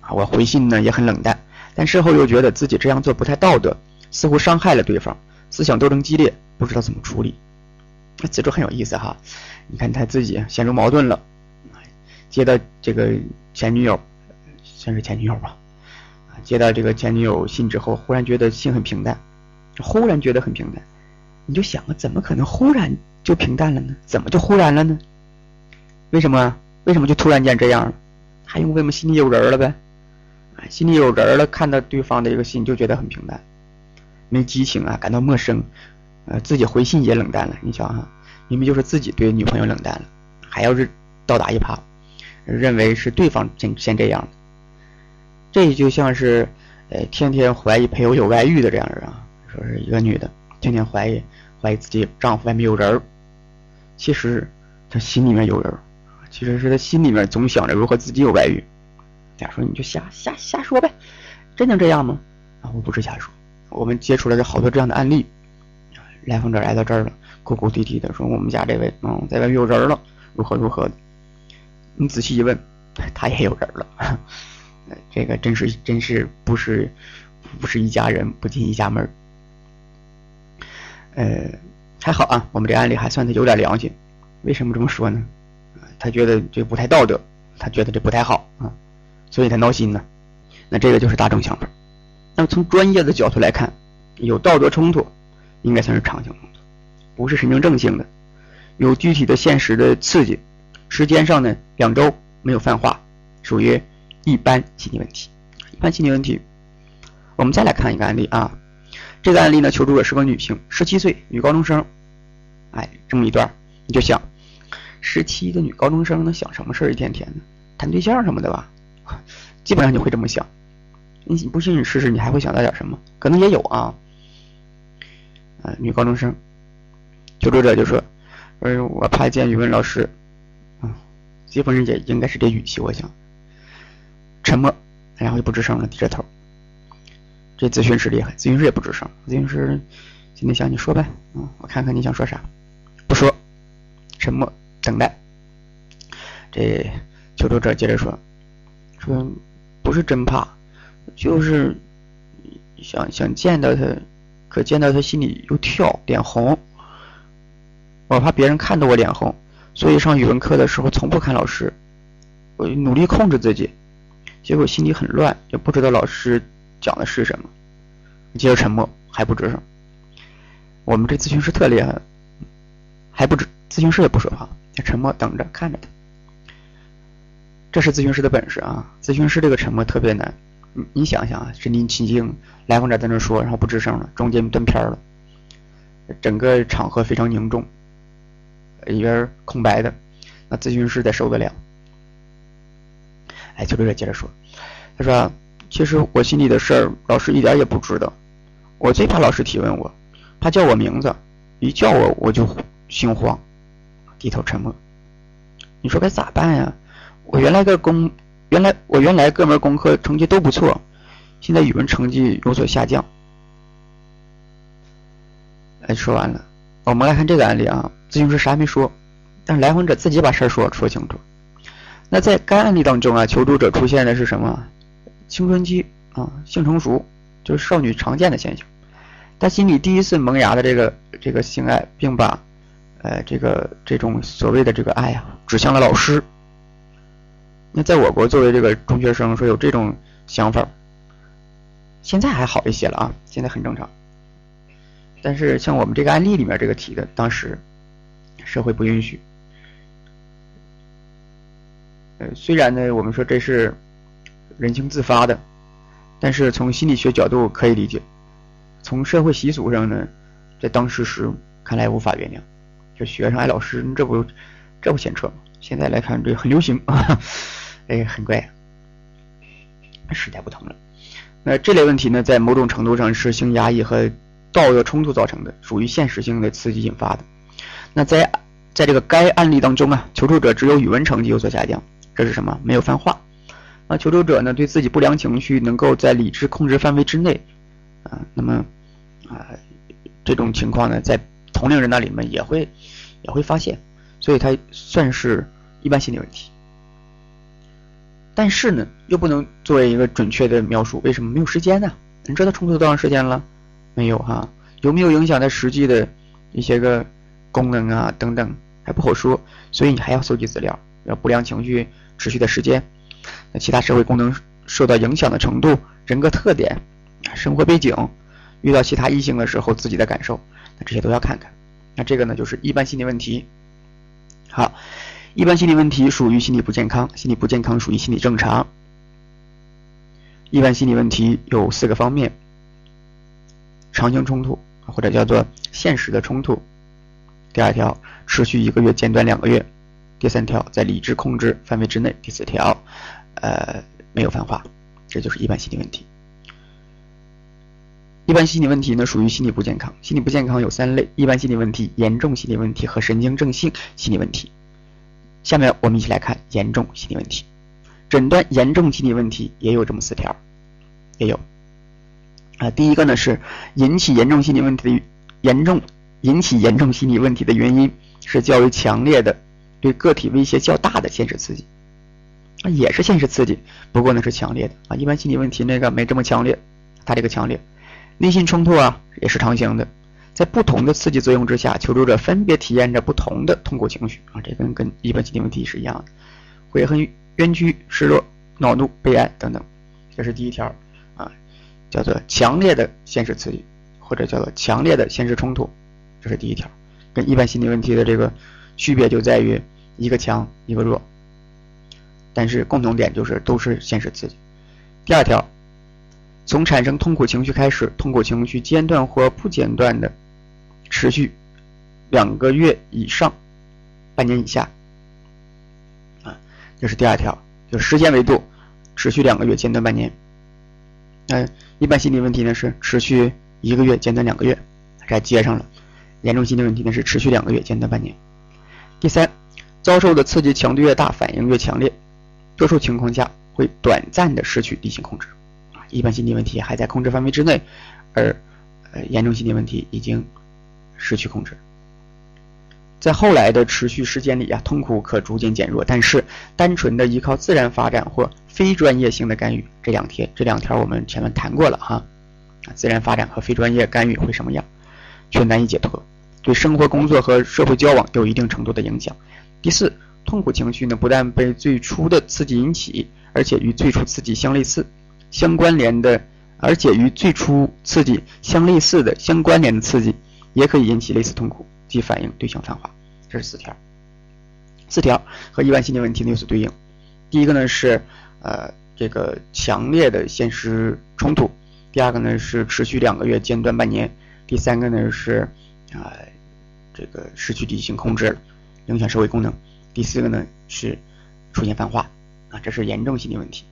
啊，我回信呢也很冷淡，但事后又觉得自己这样做不太道德，似乎伤害了对方，思想斗争激烈，不知道怎么处理。那此处很有意思哈，你看他自己陷入矛盾了，接到这个前女友，算是前女友吧，接到这个前女友信之后，忽然觉得信很平淡。忽然觉得很平淡，你就想啊，怎么可能忽然就平淡了呢？怎么就忽然了呢？为什么？为什么就突然间这样了？还因为我们心里有人了呗？心里有人了，看到对方的一个信就觉得很平淡，没激情啊，感到陌生，呃，自己回信也冷淡了。你想哈，明明就是自己对女朋友冷淡了，还要是倒打一耙，认为是对方先先这样的，这就像是呃，天天怀疑配偶有外遇的这样人啊。说是一个女的，天天怀疑怀疑自己丈夫外面有人儿，其实她心里面有人儿，其实是她心里面总想着如何自己有外遇。假说你就瞎瞎瞎说呗，真能这样吗？啊，我不是瞎说，我们接触了这好多这样的案例。来访者来到这儿了，哭哭啼啼的说我们家这位嗯在外面有人了，如何如何的。你仔细一问，他也有人了，这个真是真是不是不是一家人不进一家门。呃，还好啊，我们这案例还算他有点良心。为什么这么说呢？他觉得这不太道德，他觉得这不太好啊，所以他闹心呢。那这个就是大众想法。那么从专业的角度来看，有道德冲突，应该算是常性冲突，不是神经症性的，有具体的现实的刺激，时间上呢两周没有泛化，属于一般心理问题。一般心理问题，我们再来看一个案例啊。这个案例呢，求助者是个女性，十七岁女高中生，哎，这么一段，你就想，十七的女高中生能想什么事儿？一天天的谈对象什么的吧，基本上就会这么想。你不信你试试，你还会想到点什么？可能也有啊。呃，女高中生求助者就说：“呃，我怕见语文老师。”嗯，基本上也应该是这语气，我想。沉默，然后就不吱声了，低着头。这咨询师厉害，咨询师也不吱声。咨询师今天想你说呗，嗯，我看看你想说啥。不说，沉默，等待。这求助者接着说：“说不是真怕。”就是想想见到他，可见到他心里又跳，脸红。我怕别人看到我脸红，所以上语文课的时候从不看老师，我努力控制自己，结果心里很乱，也不知道老师讲的是什么。接着沉默，还不吱声。我们这咨询师特厉害，还不吱，咨询师也不说话，沉默等着看着他。这是咨询师的本事啊！咨询师这个沉默特别难。你想想啊，身临其境，来访者在那说，然后不吱声了，中间断片了，整个场合非常凝重，里边空白的，那咨询师得受得了？哎，求助者接着说，他说：“其实我心里的事儿，老师一点也不知道。我最怕老师提问我，怕叫我名字，一叫我我就心慌，低头沉默。你说该咋办呀？我原来个工。”原来我原来各门功课成绩都不错，现在语文成绩有所下降。哎，说完了，我们来看这个案例啊。咨询师啥也没说，但是来访者自己把事儿说说清楚。那在该案例当中啊，求助者出现的是什么？青春期啊，性成熟，就是少女常见的现象。她心里第一次萌芽的这个这个性爱，并把呃这个这种所谓的这个爱呀，指向了老师。那在我国，作为这个中学生，说有这种想法，现在还好一些了啊，现在很正常。但是像我们这个案例里面这个提的，当时社会不允许。呃，虽然呢，我们说这是人情自发的，但是从心理学角度可以理解，从社会习俗上呢，在当时是看来无法原谅。这学生爱老师，这不这不牵扯吗？现在来看，这很流行啊。哎，很怪，时代不同了。那这类问题呢，在某种程度上是性压抑和道德冲突造成的，属于现实性的刺激引发的。那在在这个该案例当中啊，求助者只有语文成绩有所下降，这是什么？没有泛化。那求助者呢，对自己不良情绪能够在理智控制范围之内啊，那么啊，这种情况呢，在同龄人那里面也会也会发现，所以他算是一般心理问题。但是呢，又不能作为一个准确的描述，为什么没有时间呢？你知道冲突多长时间了？没有哈？有没有影响它实际的一些个功能啊等等还不好说，所以你还要搜集资料，要不良情绪持续的时间，那其他社会功能受到影响的程度、人格特点、生活背景、遇到其他异性的时候自己的感受，那这些都要看看。那这个呢，就是一般心理问题。好。一般心理问题属于心理不健康，心理不健康属于心理正常。一般心理问题有四个方面：常性冲突，或者叫做现实的冲突；第二条，持续一个月间断两个月；第三条，在理智控制范围之内；第四条，呃，没有泛化。这就是一般心理问题。一般心理问题呢，属于心理不健康。心理不健康有三类：一般心理问题、严重心理问题和神经症性心理问题。下面我们一起来看严重心理问题。诊断严重心理问题也有这么四条，也有啊。第一个呢是引起严重心理问题的严重引起严重心理问题的原因是较为强烈的对个体威胁较大的现实刺激。啊，也是现实刺激，不过呢是强烈的。啊。一般心理问题那个没这么强烈，它这个强烈，内心冲突啊也是常性的。在不同的刺激作用之下，求助者分别体验着不同的痛苦情绪。啊，这跟跟一般心理问题是一样的，悔恨、冤屈、失落、恼怒、悲哀等等，这是第一条。啊，叫做强烈的现实刺激，或者叫做强烈的现实冲突，这是第一条，跟一般心理问题的这个区别就在于一个强一个弱，但是共同点就是都是现实刺激。第二条，从产生痛苦情绪开始，痛苦情绪间断或不间断的。持续两个月以上，半年以下。啊，这是第二条，就时间维度，持续两个月，间断半年。嗯，一般心理问题呢是持续一个月，间断两个月，这接上了。严重心理问题呢是持续两个月，间断半年。第三，遭受的刺激强度越大，反应越强烈，多数情况下会短暂的失去理性控制。啊，一般心理问题还在控制范围之内，而呃严重心理问题已经失去控制。在后来的持续时间里啊，痛苦可逐渐减弱，但是单纯的依靠自然发展或非专业性的干预，这两天这两条我们前面谈过了哈。自然发展和非专业干预会什么样，却难以解脱。对生活、工作和社会交往有一定程度的影响。第四，痛苦情绪呢，不但被最初的刺激引起，而且与最初刺激相类似、相关联的，而且与最初刺激相类似的相关联的刺激，也可以引起类似痛苦，即反应对象泛化。这是四条，四条和一般心理问题呢有所对应。第一个呢是呃这个强烈的现实冲突，第二个呢是持续两个月间断半年，第三个呢是啊。这个失去理性控制了，影响社会功能。第四个呢是出现泛化啊，这是严重心理问题。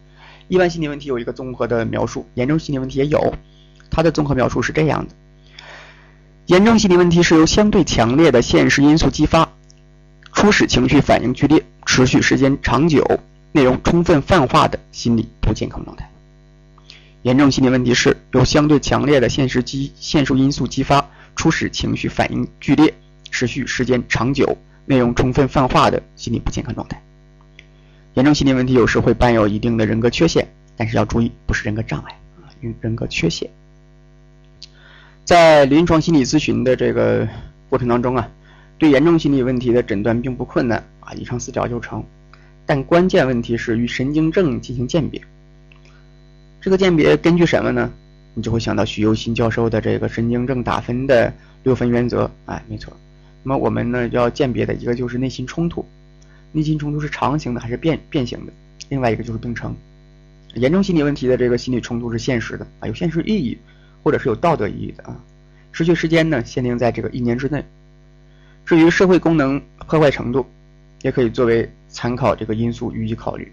一般心理问题有一个综合的描述，严重心理问题也有。它的综合描述是这样的：严重心理问题是由相对强烈的现实因素激发，初始情绪反应剧烈，持续时间长久，内容充分泛化的心理不健康状态。严重心理问题是由相对强烈的现实激现实因素激发，初始情绪反应剧烈。持续时间长久、内容充分泛化的心理不健康状态。严重心理问题有时会伴有一定的人格缺陷，但是要注意，不是人格障碍啊，人人格缺陷。在临床心理咨询的这个过程当中啊，对严重心理问题的诊断并不困难啊，以上四条就成。但关键问题是与神经症进行鉴别。这个鉴别根据什么呢？你就会想到许又新教授的这个神经症打分的六分原则。哎，没错。那么我们呢要鉴别的一个就是内心冲突，内心冲突是常形的还是变变形的？另外一个就是病程。严重心理问题的这个心理冲突是现实的啊，有现实意义，或者是有道德意义的啊。持续时间呢限定在这个一年之内。至于社会功能破坏程度，也可以作为参考这个因素予以考虑。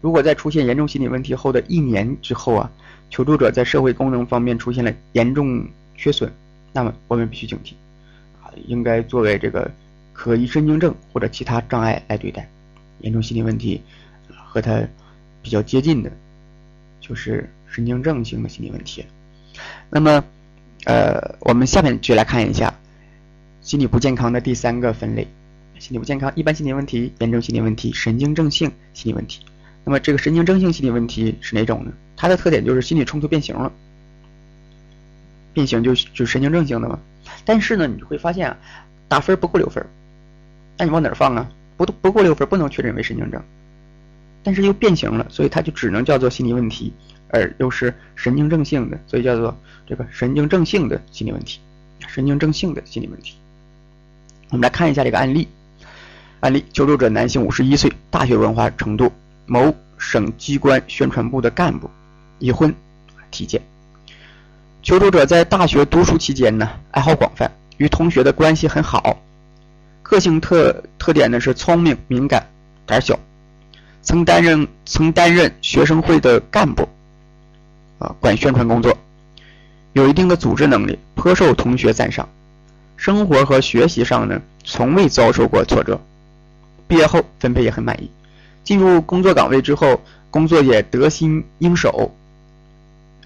如果在出现严重心理问题后的一年之后啊，求助者在社会功能方面出现了严重缺损，那么我们必须警惕。应该作为这个可疑神经症或者其他障碍来对待。严重心理问题和它比较接近的，就是神经症型的心理问题。那么，呃，我们下面就来看一下心理不健康的第三个分类：心理不健康，一般心理问题、严重心理问题、神经症性心理问题。那么，这个神经症性心理问题是哪种呢？它的特点就是心理冲突变形了，变形就就神经症性的嘛。但是呢，你会发现啊，打分不够六分，那你往哪儿放啊？不不够六分，不能确诊为神经症。但是又变形了，所以它就只能叫做心理问题，而又是神经症性的，所以叫做这个神经症性的心理问题，神经症性的心理问题。我们来看一下这个案例，案例求助者男性，五十一岁，大学文化程度，某省机关宣传部的干部，已婚，体检。求助者在大学读书期间呢，爱好广泛，与同学的关系很好。个性特特点呢是聪明、敏感、胆小。曾担任曾担任学生会的干部，啊，管宣传工作，有一定的组织能力，颇受同学赞赏。生活和学习上呢，从未遭受过挫折。毕业后分配也很满意。进入工作岗位之后，工作也得心应手。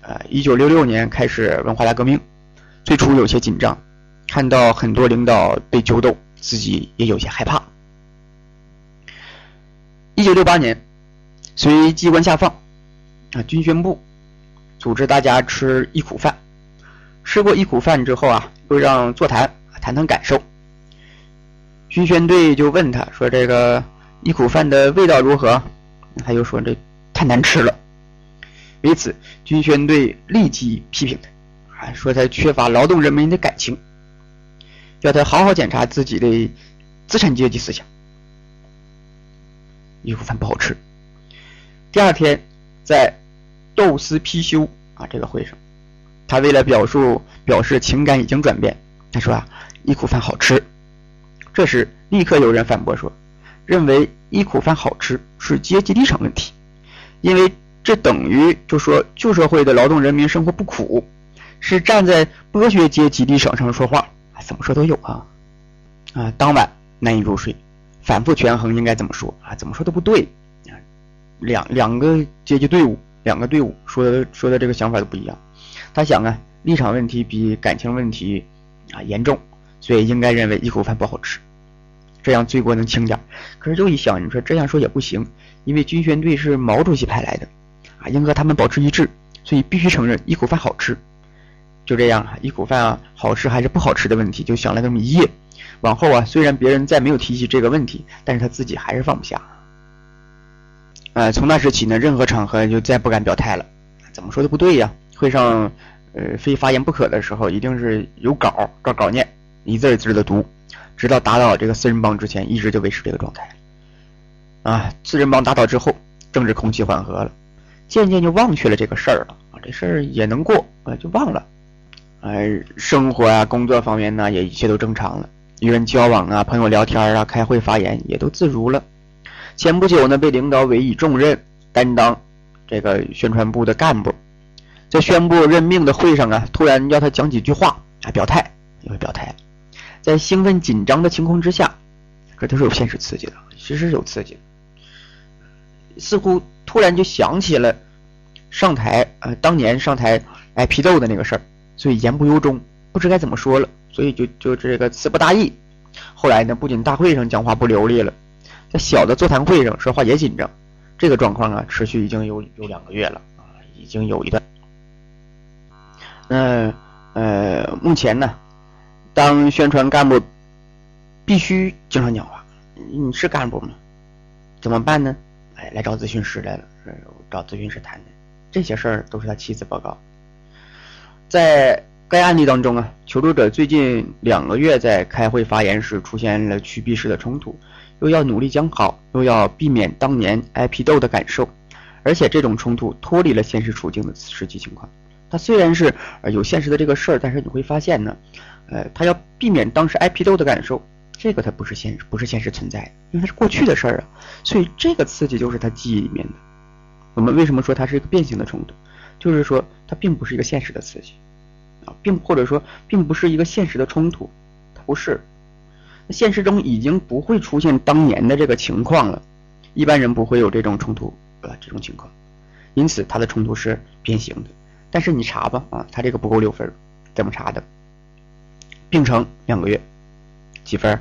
呃，一九六六年开始文化大革命，最初有些紧张，看到很多领导被揪斗，自己也有些害怕。一九六八年，随机关下放，啊，军宣部组织大家吃一苦饭，吃过一苦饭之后啊，又让座谈谈谈感受。军宣队就问他说：“这个一苦饭的味道如何？”他又说：“这太难吃了。”为此，军宣队立即批评他，还说他缺乏劳动人民的感情，叫他好好检查自己的资产阶级思想。一苦饭不好吃。第二天，在斗私批修啊这个会上，他为了表述表示情感已经转变，他说啊一苦饭好吃，这时立刻有人反驳说，认为一苦饭好吃是阶级立场问题，因为这等于就说旧社会的劳动人民生活不苦，是站在剥削阶级立场上说话。怎么说都有啊。啊，当晚难以入睡，反复权衡应该怎么说啊？怎么说都不对啊。两两个阶级队伍，两个队伍说的说的这个想法都不一样。他想啊，立场问题比感情问题啊严重，所以应该认为一口饭不好吃，这样罪过能轻点。可是又一想，你说这样说也不行，因为军宣队是毛主席派来的，啊，应和他们保持一致，所以必须承认一口饭好吃。就这样，一口饭啊，好吃还是不好吃的问题，就想了那么一夜。往后啊，虽然别人再没有提起这个问题，但是他自己还是放不下。呃，从那时起呢，任何场合就再不敢表态了。怎么说都不对呀。会上，呃，非发言不可的时候，一定是有稿照稿念，一字一字的读，直到打倒这个四人帮之前，一直就维持这个状态。啊，四人帮打倒之后，政治空气缓和了，渐渐就忘却了这个事儿了。啊，这事儿也能过啊，就忘了。哎，生活啊，工作方面呢，也一切都正常了。与人交往啊，朋友聊天啊，开会发言也都自如了。前不久呢，被领导委以重任，担当这个宣传部的干部，在宣布任命的会上啊，突然要他讲几句话啊，表态，也会表态。在兴奋紧张的情况之下，这都是有现实刺激的，其实是有刺激的。似乎突然就想起了上台啊，当年上台挨批斗的那个事儿。所以言不由衷，不知该怎么说了，所以就就这个词不达意。后来呢，不仅大会上讲话不流利了，在小的座谈会上说话也紧张。这个状况啊，持续已经有有两个月了啊，已经有一段。那呃，目前呢，当宣传干部必须经常讲话，你是干部吗？怎么办呢？来找咨询师来了，找咨询师谈的这些事儿都是他妻子报告。在该案例当中啊，求助者最近两个月在开会发言时出现了趋避式的冲突，又要努力讲好，又要避免当年挨批斗的感受，而且这种冲突脱离了现实处境的实际情况。他虽然是有现实的这个事儿，但是你会发现呢，呃，他要避免当时挨批斗的感受，这个它不是现不是现实存在，因为它是过去的事儿啊，所以这个刺激就是他记忆里面的。我们为什么说它是一个变形的冲突？就是说它并不是一个现实的刺激。啊，并或者说并不是一个现实的冲突，它不是。现实中已经不会出现当年的这个情况了，一般人不会有这种冲突啊这种情况，因此它的冲突是变形的。但是你查吧啊，它这个不够六分，怎么查的？病程两个月，几分？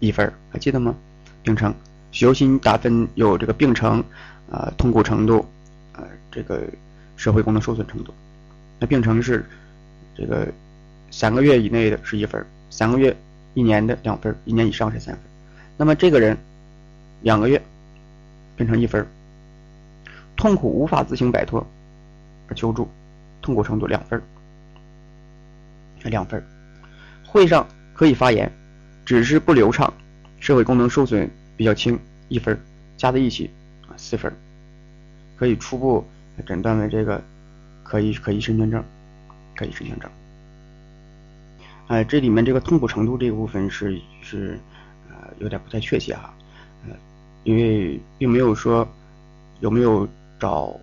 一分，还记得吗？病程，许由新打分有这个病程啊，痛苦程度啊，这个社会功能受损程度。那病程是。这个三个月以内的是一分，三个月、一年的两分，一年以上是三分。那么这个人两个月变成一分，痛苦无法自行摆脱而求助，痛苦程度两分，两分。会上可以发言，只是不流畅，社会功能受损比较轻，一分，加在一起啊四分，可以初步诊断为这个可疑可疑身份证。可以申请证。哎，这里面这个痛苦程度这个部分是是呃有点不太确切哈，呃，因为并没有说有没有找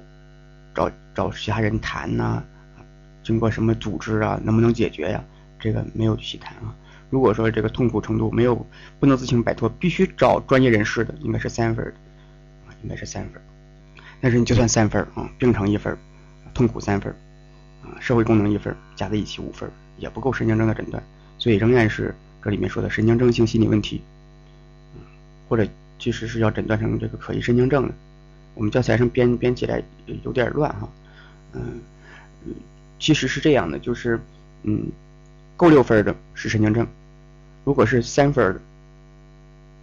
找找其他人谈呐，经过什么组织啊，能不能解决呀？这个没有细谈啊。如果说这个痛苦程度没有不能自行摆脱，必须找专业人士的，应该是三分啊，应该是三分。但是你就算三分啊，病程一分，痛苦三分。啊，社会功能一分加在一起五分也不够神经症的诊断，所以仍然是这里面说的神经症性心理问题，或者其实是要诊断成这个可疑神经症的。我们教材上编编起来有点乱哈，嗯，其实是这样的，就是嗯，够六分的是神经症，如果是三分，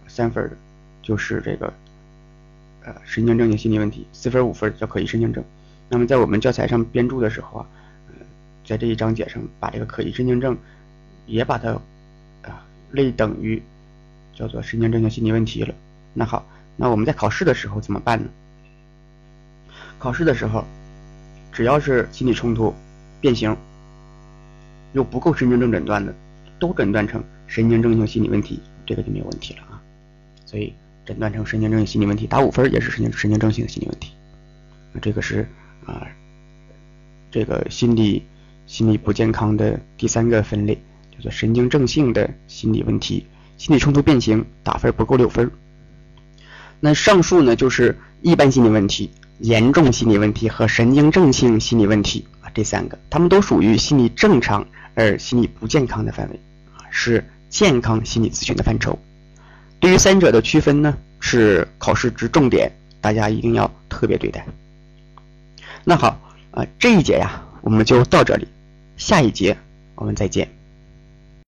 三分就是这个呃神经症性心理问题，四分五分叫可疑神经症。那么在我们教材上编注的时候啊。在这一章节上，把这个可疑神经症也把它啊类等于叫做神经症的心理问题了。那好，那我们在考试的时候怎么办呢？考试的时候，只要是心理冲突变形又不够神经症诊断的，都诊断成神经症性心理问题，这个就没有问题了啊。所以诊断成神经症性心理问题打五分也是神经神经症性的心理问题。那这个是啊，这个心理心理不健康的第三个分类叫做神经症性的心理问题，心理冲突变形打分不够六分。那上述呢就是一般心理问题、严重心理问题和神经症性心理问题啊这三个，他们都属于心理正常而心理不健康的范围啊，是健康心理咨询的范畴。对于三者的区分呢，是考试之重点，大家一定要特别对待。那好啊，这一节呀，我们就到这里，下一节我们再见。